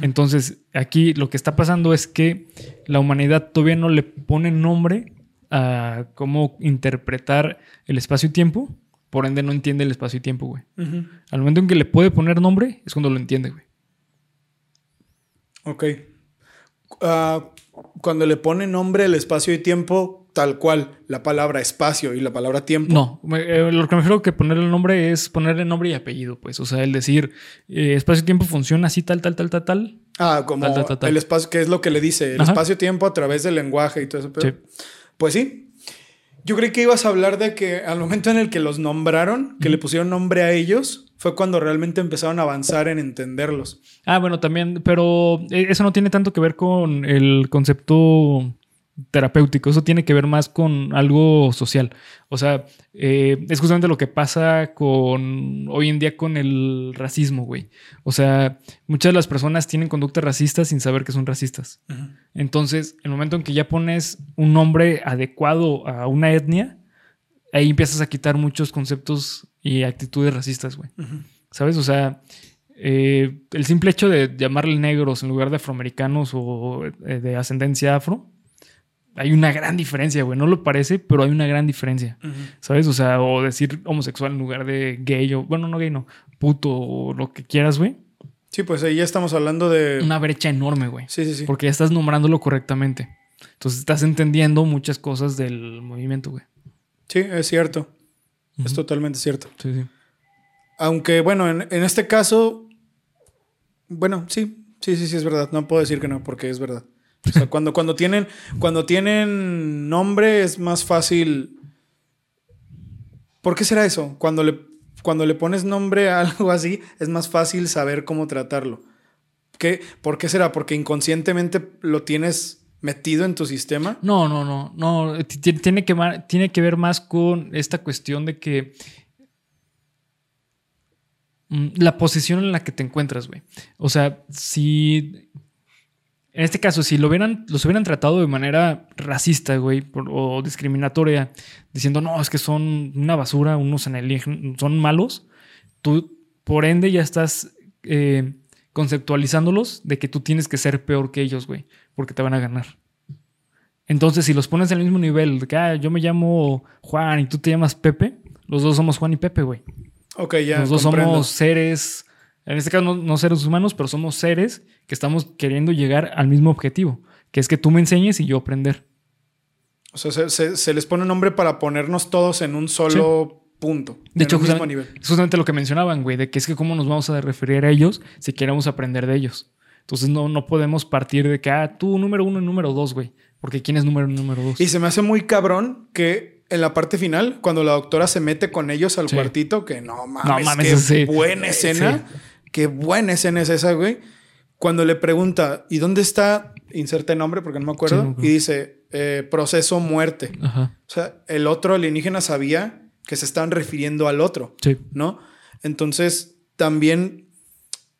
Entonces, aquí lo que está pasando es que la humanidad todavía no le pone nombre a cómo interpretar el espacio y tiempo, por ende no entiende el espacio y tiempo, güey. Al momento en que le puede poner nombre es cuando lo entiende, güey. Ok. Ah, cuando le pone nombre el espacio y tiempo, tal cual, la palabra espacio y la palabra tiempo. No, eh, lo que me refiero que ponerle el nombre es ponerle nombre y apellido, pues. O sea, el decir eh, espacio-tiempo funciona así, tal, tal, tal, tal, tal. Ah, como Tal, tal, el espacio, que es lo que le dice, el espacio-tiempo a través del lenguaje y todo eso. pero- Sí. Pues sí. Yo creí que ibas a hablar de que al momento en el que los nombraron, que le pusieron nombre a ellos, fue cuando realmente empezaron a avanzar en entenderlos. Ah, bueno, también, pero eh, eso no tiene tanto que ver con el concepto terapéutico, eso tiene que ver más con algo social. O sea, eh, es justamente lo que pasa con hoy en día con el racismo, güey. O sea, muchas de las personas tienen conductas racistas sin saber que son racistas. Entonces, el momento en que ya pones un nombre adecuado a una etnia, ahí empiezas a quitar muchos conceptos y actitudes racistas, güey. ¿Sabes? O sea, eh, el simple hecho de llamarle negros en lugar de afroamericanos o eh, de ascendencia afro, hay una gran diferencia, güey. No lo parece, pero hay una gran diferencia. ¿Sabes? O sea, o decir homosexual en lugar de gay o, bueno, no gay, no, puto o lo que quieras, güey. Sí, pues ahí ya estamos hablando de... Una brecha enorme, güey. Sí, sí, sí. Porque ya estás nombrándolo correctamente. Entonces estás entendiendo muchas cosas del movimiento, güey. Sí, es cierto. Es totalmente cierto. Sí, sí. Aunque, bueno, en, en este caso, bueno, sí, sí, sí, sí, es verdad. No puedo decir que no, porque es verdad. Cuando, cuando, tienen, cuando tienen nombre es más fácil. ¿Por qué será eso? Cuando le, cuando le pones nombre a algo así, es más fácil saber cómo tratarlo. ¿Qué? ¿Por qué será? ¿Porque inconscientemente lo tienes metido en tu sistema? No, no, no. no. Tiene que, tiene que ver más con esta cuestión de que mm, la posición en la que te encuentras, güey. O sea, si. En este caso, si lo hubieran, los hubieran tratado de manera racista, güey, o discriminatoria, diciendo, no, es que son una basura, unos alienígenas, son malos, tú, por ende, ya estás eh, conceptualizándolos de que tú tienes que ser peor que ellos, güey, porque te van a ganar. Entonces, si los pones al mismo nivel, de que ah, yo me llamo Juan y tú te llamas Pepe, los dos somos Juan y Pepe, güey. Ok, ya. los dos comprendo. somos seres, en este caso no, no seres humanos, pero somos seres que estamos queriendo llegar al mismo objetivo, que es que tú me enseñes y yo aprender. O sea, se, se- se les pone un nombre para ponernos todos en un solo punto. De hecho, justamente, nivel. es justamente lo que mencionaban, güey, de que es que cómo nos vamos a referir a ellos si queremos aprender de ellos. Entonces no, no podemos partir de que, ah, tú número uno y número dos, güey. Porque ¿quién es número uno y número dos? Y se me hace muy cabrón que en la parte final, cuando la doctora se mete con ellos al Sí. cuartito, que no mames, No mames, qué sí. buena escena. Qué buena escena es esa, güey. Cuando le pregunta, ¿y dónde está? Inserta nombre porque no me acuerdo. Sí, no y dice, eh, proceso muerte. Ajá. O sea, el otro alienígena sabía que se estaban refiriendo al otro, Sí. ¿no? Entonces, también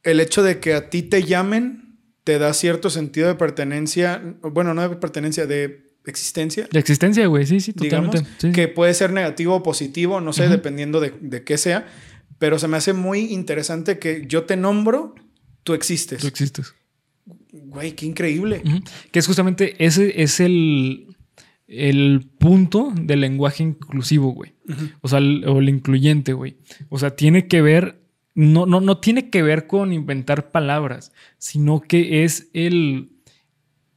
el hecho de que a ti te llamen te da cierto sentido de pertenencia, bueno, no de pertenencia, de existencia, De existencia, güey. Sí, sí, totalmente. digamos, Sí. que puede ser negativo o positivo, no sé, dependiendo de, de qué sea, pero se me hace muy interesante que yo te nombro, tú existes. Tú existes. Güey, qué increíble. Que es justamente ese es el, el punto del lenguaje inclusivo, güey. O sea, el, o el incluyente, güey. O sea, tiene que ver, no, no, no tiene que ver con inventar palabras, sino que es el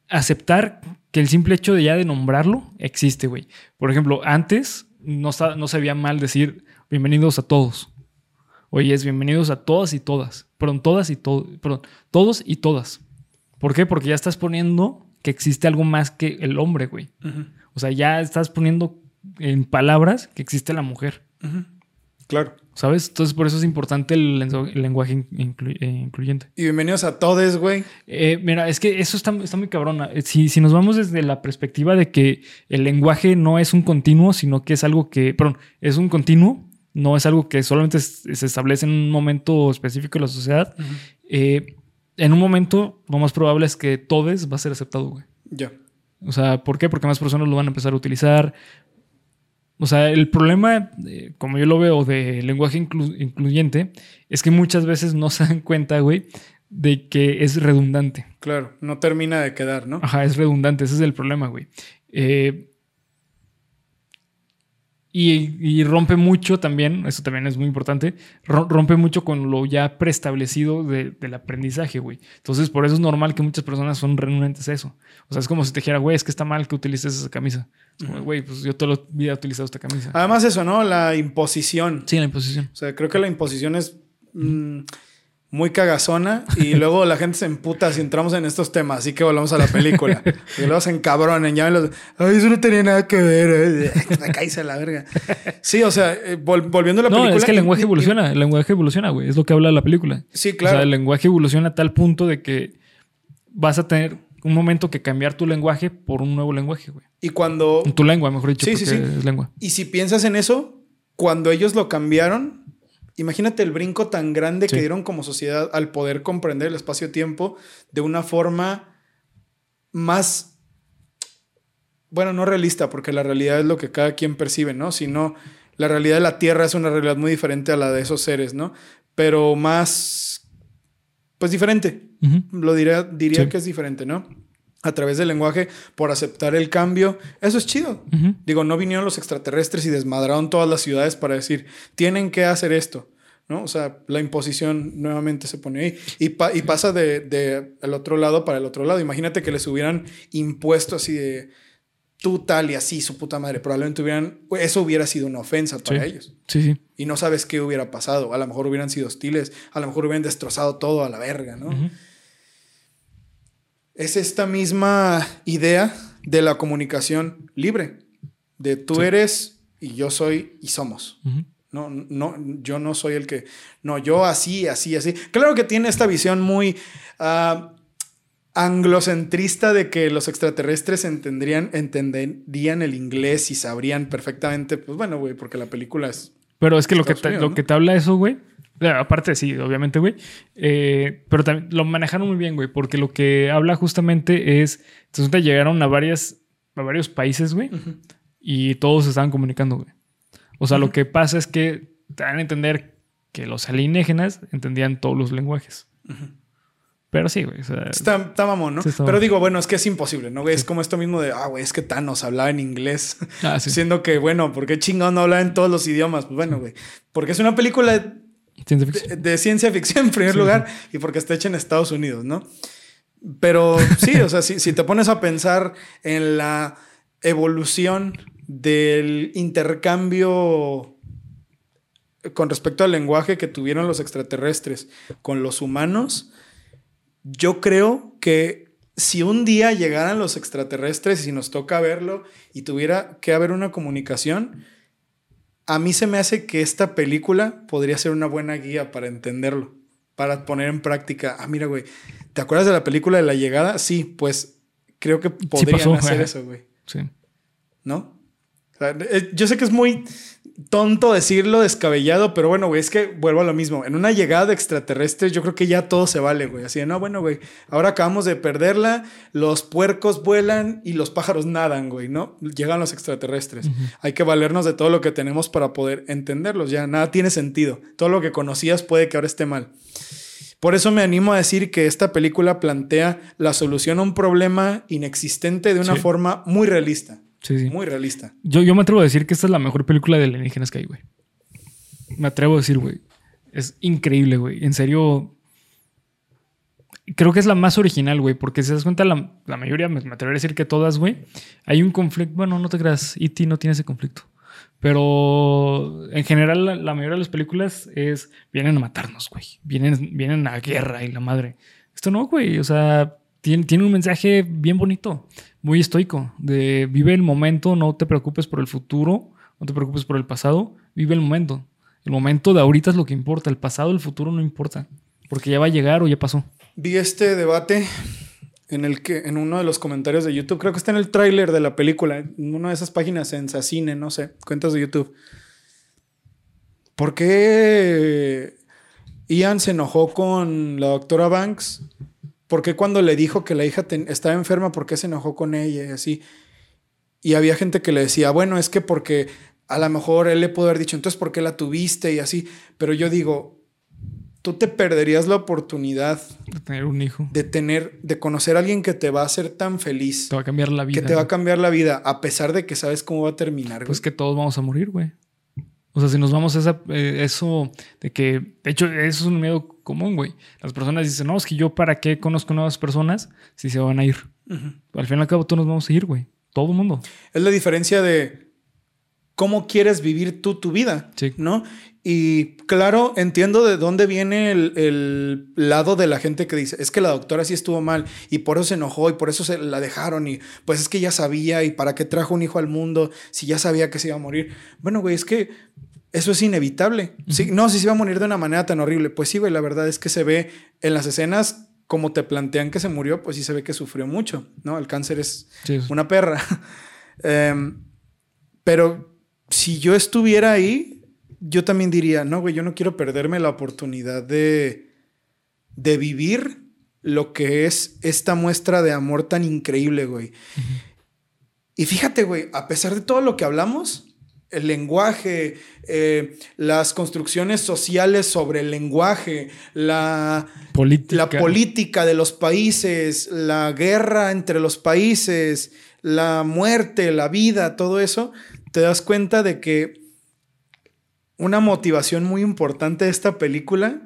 aceptar que el simple hecho de ya de nombrarlo existe, güey. Por ejemplo, antes no, no se veía mal decir bienvenidos a todos. Oye, es bienvenidos a todas y todas. Perdón, todas y todos. Perdón, todos y todas. ¿Por qué? Porque ya estás poniendo que existe algo más que el hombre, güey. O sea, ya estás poniendo en palabras que existe la mujer. Claro. ¿Sabes? Entonces, por eso es importante el, lenguaje inclu- eh, incluyente. Y bienvenidos a todos, güey. Eh, mira, es que eso está, está muy cabrona. Eh, Si, si nos vamos desde la perspectiva de que el lenguaje no es un continuo, sino que es algo que, perdón, es un continuo, no es algo que solamente se establece en un momento específico de la sociedad. eh, en un momento, lo más probable es que todes va a ser aceptado, güey. Ya. O sea, ¿por qué? Porque más personas lo van a empezar a utilizar. O sea, el problema, eh, como yo lo veo, de lenguaje inclu- incluyente, es que muchas veces no se dan cuenta, güey, de que es redundante. Claro. No termina de quedar, ¿no? Ajá, es redundante, ese es el problema, güey. Eh, y, y rompe mucho también, eso también es muy importante, ro- rompe mucho con lo ya preestablecido de- del aprendizaje, güey. Entonces, por eso es normal que muchas personas son renuentes a eso. O sea, es como si te dijera, güey, es que está mal que utilices esa camisa. Güey, pues yo toda la vida he utilizado esta camisa. Además, eso, ¿no? La imposición. Sí, la imposición. O sea, creo que la imposición es mm, muy cagazona y luego la gente se emputa si entramos en estos temas. Así que volvamos a la película. y luego se encabronen. Ya los. Ay, eso no tenía nada que ver. Cállese a la verga. Sí, o sea, eh, vol- volviendo a la No, película. es que el lenguaje y- evoluciona, el lenguaje evoluciona, güey. Es lo que habla la película. Sí, O claro. sea, el lenguaje evoluciona a tal punto de que vas a tener un momento que cambiar tu lenguaje por un nuevo lenguaje, güey. Y cuando. Tu lengua, mejor dicho, Sí, sí, sí. es lengua. Y si piensas en eso, cuando ellos lo cambiaron, imagínate el brinco tan grande Sí. que dieron como sociedad al poder comprender el espacio-tiempo de una forma más bueno, no realista, porque la realidad es lo que cada quien percibe, ¿no? Sino la realidad de la Tierra es una realidad muy diferente a la de esos seres, ¿no? Pero más, pues diferente. Lo diría, diría que es diferente, ¿no? A través del lenguaje, por aceptar el cambio. Eso es chido. Digo, no vinieron los extraterrestres y desmadraron todas las ciudades para decir, tienen que hacer esto. ¿no? O sea, la imposición nuevamente se pone ahí. Y, y pasa de, de, el otro lado para el otro lado. Imagínate que les hubieran impuesto así de tú tal y así, su puta madre. Probablemente hubieran, eso hubiera sido una ofensa para ellos. Sí, sí. Y no sabes qué hubiera pasado. A lo mejor hubieran sido hostiles, a lo mejor hubieran destrozado todo a la verga, ¿no? Es esta misma idea de la comunicación libre. De tú eres y yo soy y somos. No, no, yo no soy el que. No, yo así, así, así. Claro que tiene esta visión muy. Uh, anglocentrista de que los extraterrestres entenderían, entenderían el inglés y sabrían perfectamente, pues bueno, güey, porque la película es... Pero es que lo que, te, lo que te habla eso, güey, aparte sí, obviamente, güey, eh, pero también lo manejaron muy bien, güey, porque lo que habla justamente es, entonces llegaron a, varias, a varios países, güey, y todos se estaban comunicando, güey. O sea, lo que pasa es que te dan a entender que los alienígenas entendían todos los lenguajes. Pero sí, güey. está, mamón, ¿no? Pero digo, bueno, es que es imposible, ¿no? Es como esto mismo de, ah, güey, es que Thanos hablaba en inglés. Ah, Siendo que, bueno, ¿por qué chingón no habla en todos los idiomas? Pues bueno, güey. Porque es una película de, ciencia ficción en primer lugar y porque está hecha en Estados Unidos, ¿no? Pero sí, o sea, si, si te pones a pensar en la evolución del intercambio con respecto al lenguaje que tuvieron los extraterrestres con los humanos, yo creo que si un día llegaran los extraterrestres y nos toca verlo y tuviera que haber una comunicación, a mí se me hace que esta película podría ser una buena guía para entenderlo, para poner en práctica. Ah, mira, güey, ¿te acuerdas de la película de la llegada? Sí, pues creo que podrían hacer eso, güey. Sí. ¿No? Eh, yo sé que es muy tonto decirlo, descabellado, pero bueno, güey, es que vuelvo a lo mismo. En una llegada de extraterrestres, yo creo que ya todo se vale, güey. Así de, no, bueno, güey, ahora acabamos de perderla, los puercos vuelan y los pájaros nadan, güey, ¿no? Llegan los extraterrestres. Hay que valernos de todo lo que tenemos para poder entenderlos. Ya nada tiene sentido. Todo lo que conocías puede que ahora esté mal. Por eso me animo a decir que esta película plantea la solución a un problema inexistente de una forma muy realista. Muy realista. Yo, yo me atrevo a decir que esta es la mejor película de alienígenas que hay, güey. Me atrevo a decir, güey. Es increíble, güey. En serio. Creo que es la más original, güey, porque si das cuenta, la, mayoría, me, atrevo a decir que todas, güey, hay un conflicto. Bueno, no te creas, E.T. no tiene ese conflicto. Pero en general, la, mayoría de las películas es. Vienen a matarnos, güey. Vienen, vienen a guerra y la madre. Esto no, güey. O sea, tiene, tiene un mensaje bien bonito muy estoico, de vive el momento, no te preocupes por el futuro, no te preocupes por el pasado, vive el momento. El momento de ahorita es lo que importa, el pasado, el futuro no importa, porque ya va a llegar o ya pasó. Vi este debate en el que en uno de los comentarios de YouTube, creo que está en el tráiler de la película, en una de esas páginas en Sacine, no sé, cuentas de YouTube. ¿Por qué Ian se enojó con la doctora Banks ¿Por qué cuando le dijo que la hija estaba enferma, por qué se enojó con ella y así? Y había gente que le decía, bueno, es que porque a lo mejor él le pudo haber dicho, entonces, ¿por qué la tuviste? Y así. Pero yo digo, tú te perderías la oportunidad de tener un hijo. De tener, de conocer a alguien que te va a hacer tan feliz. Te va a cambiar la vida. Que te va a cambiar la vida, a pesar de que sabes cómo va a terminar. Pues que todos vamos a morir, güey. O sea, si nos vamos a esa, eh, eso de que, de hecho, eso es un miedo común, güey. Las personas dicen, no, es que yo para qué conozco nuevas personas si se van a ir. Al fin y al cabo, todos nos vamos a ir, güey. Todo el mundo. Es la diferencia de cómo quieres vivir tú tu vida, sí. ¿no? Y claro, entiendo de dónde viene el, el, lado de la gente que dice, es que la doctora sí estuvo mal y por eso se enojó y por eso se la dejaron y pues es que ya sabía y para qué trajo un hijo al mundo si ya sabía que se iba a morir. Bueno, güey, es que eso es inevitable. sí, no, si se iba a morir de una manera tan horrible. Pues sí, güey, la verdad es que se ve en las escenas como te plantean que se murió, pues sí se ve que sufrió mucho, ¿no? El cáncer es una perra. Em, pero si yo estuviera ahí, yo también diría, no, güey, yo no quiero perderme la oportunidad de, de vivir lo que es esta muestra de amor tan increíble, güey. Y fíjate, güey, a pesar de todo lo que hablamos, el lenguaje, eh, las construcciones sociales sobre el lenguaje, la Política. la política de los países, la guerra entre los países, la muerte, la vida, todo eso, te das cuenta de que una motivación muy importante de esta película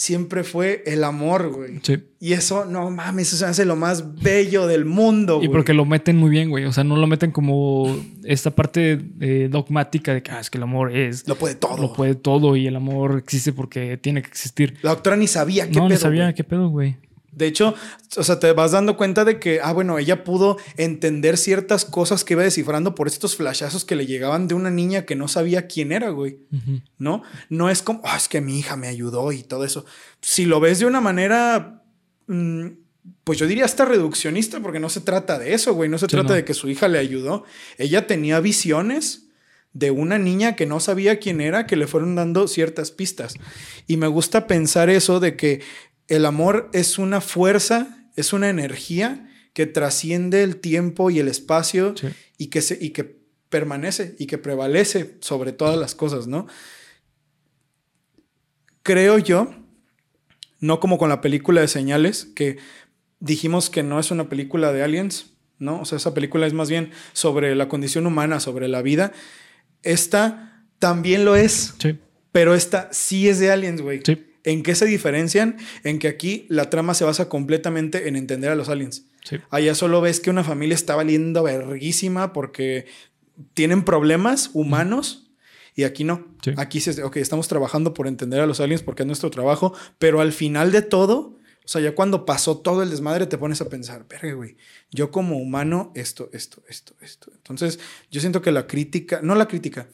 siempre fue el amor, güey. Sí. Y eso, no mames, eso hace lo más bello del mundo, Y güey. porque lo meten muy bien, güey. O sea, no lo meten como esta parte eh, dogmática de que ah, es que el amor es. Lo puede todo. Lo puede todo y el amor existe porque tiene que existir. La doctora ni sabía qué No, pedo, no sabía güey. qué pedo, güey. De hecho, o sea, te vas dando cuenta de que, ah, bueno, ella pudo entender ciertas cosas que iba descifrando por estos flashazos que le llegaban de una niña que no sabía quién era, güey. ¿No? No es como, ah, es que mi hija me ayudó y todo eso. Si lo ves de una manera, mm, pues yo diría hasta reduccionista, porque no se trata de eso, güey. No se Sí, trata no. de que su hija le ayudó. Ella tenía visiones de una niña que no sabía quién era, que le fueron dando ciertas pistas. Y me gusta pensar eso de que el amor es una fuerza, es una energía que trasciende el tiempo y el espacio Sí. y, que se, y que permanece y que prevalece sobre todas las cosas, ¿no? Creo yo, no como con la película de señales, que dijimos que no es una película de aliens, ¿no? O sea, esa película es más bien sobre la condición humana, sobre la vida. Esta también lo es, Sí. pero esta sí es de aliens, güey. Sí. ¿En qué se diferencian? En que aquí la trama se basa completamente en entender a los aliens. Sí. Allá solo ves que una familia está valiendo verguísima porque tienen problemas humanos y aquí no. Sí. Aquí se, ok, estamos trabajando por entender a los aliens porque es nuestro trabajo, pero al final de todo, o sea, ya cuando pasó todo el desmadre te pones a pensar, verga, güey, yo como humano, esto, esto, esto, esto. Entonces, yo siento que la crítica, no la crítica,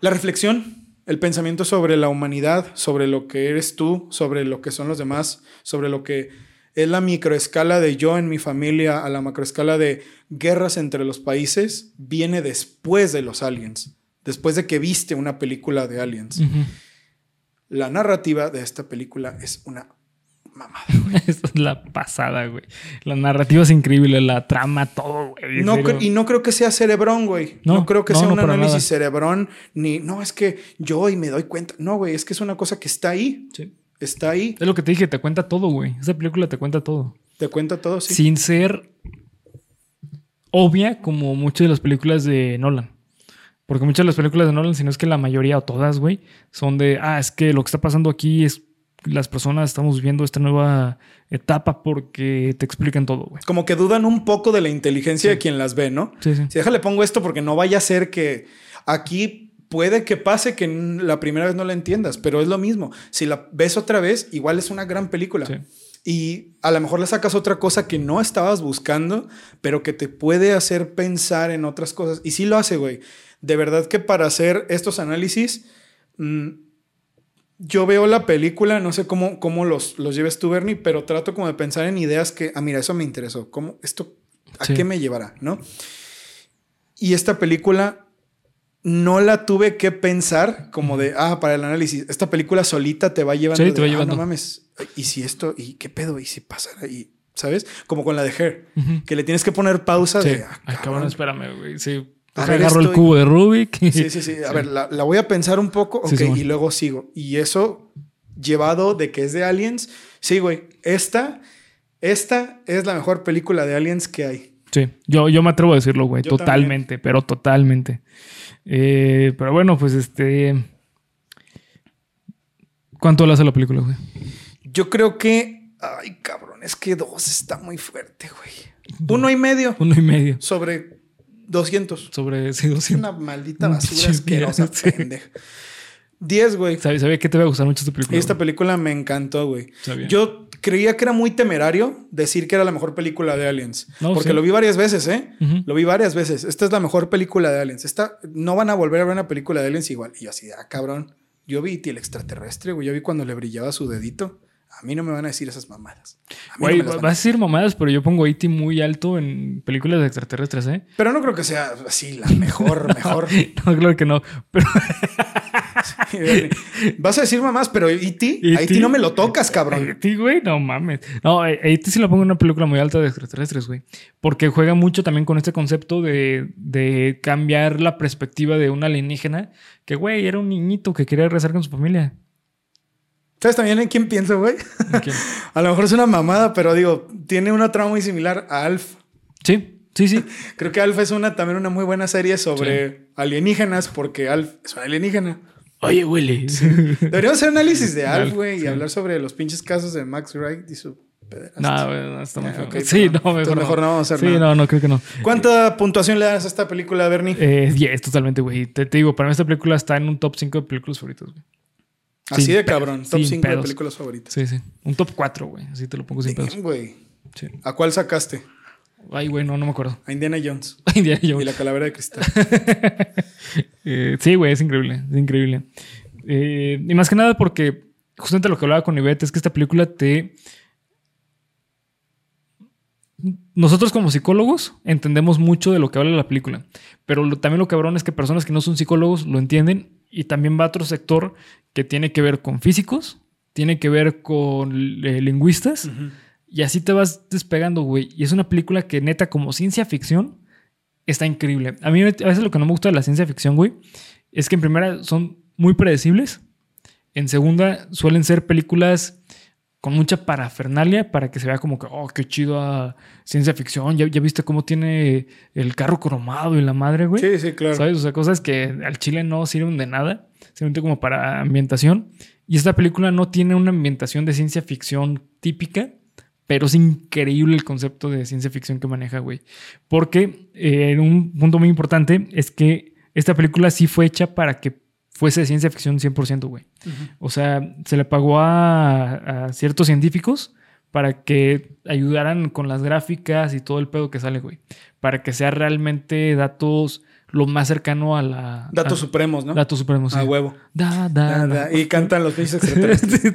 la reflexión, el pensamiento sobre la humanidad, sobre lo que eres tú, sobre lo que son los demás, sobre lo que es la microescala de yo en mi familia a la macroescala de guerras entre los países, viene después de los aliens, después de que viste una película de aliens. La narrativa de esta película es una mamada. Esa es la pasada, güey. La narrativa es increíble, la trama, todo, güey. No y no creo que sea cerebrón, güey. No, No, creo que no, sea no un análisis nada. cerebrón, ni no es que yo y me doy cuenta. No, güey, es que es una cosa que está ahí. Sí. Está ahí. Es lo que te dije, te cuenta todo, güey. Esa película te cuenta todo. Te cuenta todo, sí. Sin ser obvia como muchas de las películas de Nolan. Porque muchas de las películas de Nolan, si no es que la mayoría o todas, güey, son de, ah, es que lo que está pasando aquí es las personas estamos viviendo esta nueva etapa porque te explican todo, güey. Como que dudan un poco de la inteligencia Sí. de quien las ve, ¿no? Sí, sí. Si déjale pongo esto porque no vaya a ser que aquí puede que pase que la primera vez no la entiendas, pero es lo mismo. Si la ves otra vez, igual es una gran película. Sí. Y a lo mejor le sacas otra cosa que no estabas buscando, pero que te puede hacer pensar en otras cosas. Y sí lo hace, güey. De verdad que para hacer estos análisis, mm, yo veo la película, no sé cómo, cómo los, los lleves tú, Bernie, pero trato como de pensar en ideas que, ah, mira, eso me interesó. ¿Cómo, esto, ¿A Sí. qué me llevará? ¿No? Y esta película no la tuve que pensar como de, ah, para el análisis. Esta película solita te va llevando. Sí, te va "Ah, llevando. no mames. ¿Y si esto? ¿Y qué pedo? ¿Y si pasara? ¿Y sabes? Como con la de Her, Ujú. que le tienes que poner pausa Sí. de, ah, Ay, cabrón. cabrón, espérame, güey. Sí. A ver, agarro el cubo de Rubik. Sí, sí, sí. A ver, la, la voy a pensar un poco, ok, Sí, y luego sigo. Y eso llevado de que es de Aliens, sí, güey. Esta, esta es la mejor película de Aliens que hay. Sí, yo, yo me atrevo a decirlo, güey. Yo Totalmente, pero totalmente. Eh, pero bueno, pues este. ¿Cuánto le hace la película, güey? Yo creo que, ay, cabrón, es que dos está muy fuerte, güey. Uno y medio Uno y medio. sobre 200. Sobre sí, Es 200. una maldita basura asquerosa, sí. pendeja. 10, güey. Sabía, sabía que te iba a gustar mucho esta película. Esta güey. película me encantó, güey. Sabía. Yo creía que era muy temerario decir que era la mejor película de Aliens. No, porque sí. lo vi varias veces, ¿eh? Lo vi varias veces. Esta es la mejor película de Aliens. Esta no van a volver a ver una película de Aliens igual. Y yo así, ah, cabrón. Yo vi el extraterrestre, güey. Yo vi cuando le brillaba su dedito. A mí no me van a decir esas mamadas. A no Güey, vas a decir mamadas, pero yo pongo E.T. muy alto en películas de extraterrestres, ¿eh? Pero no creo que sea así la mejor, mejor. No, claro que no. Pero Vas a decir mamás, pero E.T. A E.T. no me lo tocas, cabrón. Güey, no mames. No, E.T. sí lo pongo en una película muy alta de extraterrestres, güey. Porque juega mucho también con este concepto de, de cambiar la perspectiva de un alienígena que, güey, era un niñito que quería rezar con su familia. ¿Sabes también en quién pienso, güey? a lo mejor es una mamada, pero digo, tiene una trama muy similar a Alf. Sí, sí, sí. Creo que Alf es una, también una muy buena serie sobre alienígenas, porque Alf es un alienígena. Oye, Willy. Deberíamos hacer análisis de Alf, güey, y hablar sobre los pinches casos de Max Wright y su no, güey, no, está muy Sí, no, mejor, mejor no. vamos a hacer Sí, no, no, creo que no. ¿Cuánta puntuación le das a esta película, Bernie? Eh, 10, totalmente, güey. Te, digo, para mí esta película está en un top 5 de películas favoritas, güey. Así de cabrón, top 5 de películas favoritas. Sí, sí. Un top 4, güey. Así te lo pongo sin pedos. güey. Sí. ¿A cuál sacaste? Ay, güey, no, no me acuerdo. A Indiana Jones. A Indiana Jones. Y la calavera de cristal. eh, sí, güey, es increíble. Es increíble. Eh, y más que nada porque justamente lo que hablaba con Ivette es que esta película te nosotros como psicólogos entendemos mucho de lo que habla la película, pero también lo cabrón es que personas que no son psicólogos lo entienden y también va a otro sector que tiene que ver con físicos, tiene que ver con eh, lingüistas y así te vas despegando, güey. Y es una película que neta como ciencia ficción está increíble. A mí a veces lo que no me gusta de la ciencia ficción, güey, es que en primera son muy predecibles, en segunda suelen ser películas con mucha parafernalia para que se vea como que, oh, qué chido a ciencia ficción. ¿Ya, viste cómo tiene el carro cromado y la madre, güey. Sí, sí, claro. ¿Sabes? O sea, cosas que al chile no sirven de nada, simplemente como para ambientación. Y esta película no tiene una ambientación de ciencia ficción típica, pero es increíble el concepto de ciencia ficción que maneja, güey. Porque eh, un punto muy importante es que esta película sí fue hecha para que fuese ciencia ficción 100%, güey. O sea, se le pagó a, ciertos científicos para que ayudaran con las gráficas y todo el pedo que sale, güey. Para que sea realmente datos lo más cercano a la... Datos supremos, ¿no? Datos supremos, sí. A huevo. Da, da, da. Y cantan los pinches extraterrestres.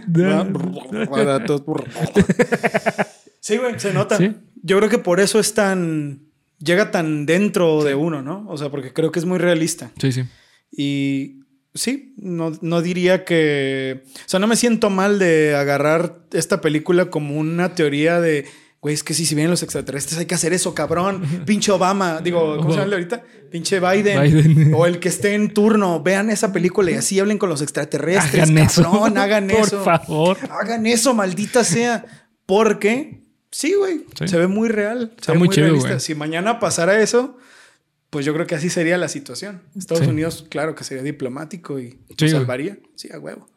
sí, güey, se nota. Yo creo que por eso es tan... Llega tan dentro de uno, ¿no? O sea, porque creo que es muy realista. Sí, sí. Y sí, no, no, diría que... O sea, no me siento mal de agarrar esta película como una teoría de... Güey, es que si, si vienen los extraterrestres hay que hacer eso, cabrón. Pinche Obama. Digo, ¿cómo se llama ahorita? Pinche Biden. O el que esté en turno. Vean esa película y así hablen con los extraterrestres. Hagan cabrón, hagan eso. Por favor. Hagan eso, maldita sea. Porque, sí, güey. Se ve muy real. Se ve muy, realista. Si mañana pasara eso pues yo creo que así sería la situación. Estados Unidos, claro que sería diplomático y salvaría. Sí, a huevo.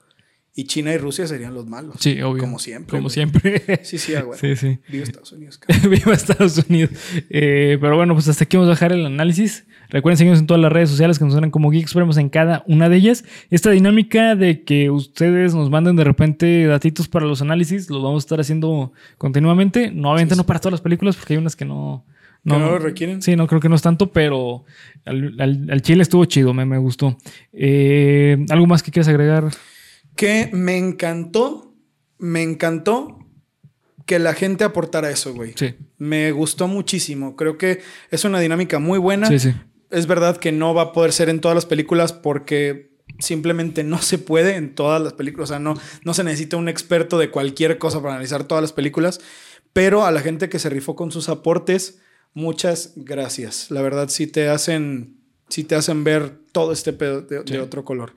Y China y Rusia serían los malos. Sí, obvio. Como siempre. Como siempre. Sí, sí, a huevo. Sí, sí. Viva Estados Unidos. Viva Estados Unidos. Eh, pero bueno, pues hasta aquí vamos a dejar el análisis. Recuerden seguirnos en todas las redes sociales que nos suenan como Geeks Supremos en cada una de ellas. Esta dinámica de que ustedes nos manden de repente datitos para los análisis, los vamos a estar haciendo continuamente. No, obviamente no para todas las películas, porque hay unas que no, no, no, lo requieren. Sí, no creo que no es tanto, pero al, chile estuvo chido, me, me gustó. Eh, ¿Algo más que quieras agregar? Que me encantó, me encantó que la gente aportara eso, güey. Sí. Me gustó muchísimo. Creo que es una dinámica muy buena. Sí, sí. Es verdad que no va a poder ser en todas las películas porque simplemente no se puede en todas las películas. O sea, no, no se necesita un experto de cualquier cosa para analizar todas las películas. Pero a la gente que se rifó con sus aportes, muchas gracias. La verdad, sí te hacen, sí te hacen ver todo este pedo de, otro color.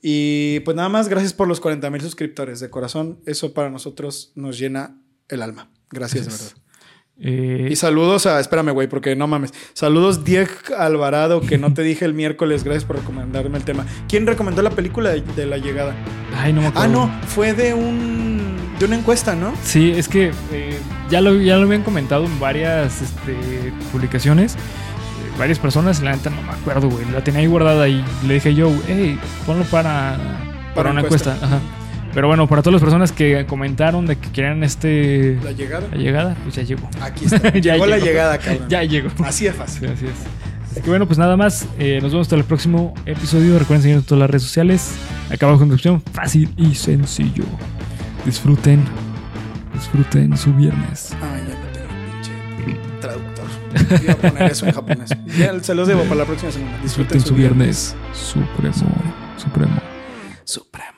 Y pues nada más, gracias por los 40 mil suscriptores. De corazón, eso para nosotros nos llena el alma. Gracias, de verdad. Eh, y saludos a, espérame, güey, porque no mames. Saludos, Diego Alvarado, que no te dije el miércoles. Gracias por recomendarme el tema. ¿Quién recomendó la película de, La Llegada? Ay, no me acuerdo. Ah, no, fue de un. De una encuesta, ¿no? Sí, es que eh, ya, lo, ya lo habían comentado en varias este, publicaciones. Eh, varias personas, la neta no me acuerdo, güey. La tenía ahí guardada y le dije yo, hey, ponlo para, para, una encuesta. Ajá. Pero bueno, para todas las personas que comentaron de que querían este. La llegada. La llegada, pues ya llegó. Aquí está. ya llegó la llegada, cabrón. ya llegó. Así es fácil. así es. Así que bueno, pues nada más. Eh, nos vemos hasta el próximo episodio. Recuerden seguirnos en todas las redes sociales. Acá abajo en descripción. Fácil y sencillo. Disfruten. Disfruten su viernes. Ah, ya no tengo pinche traductor. Voy a poner eso en japonés. Ya se los debo para la próxima semana. Disfruten, su viernes. viernes. Supremo. Supremo.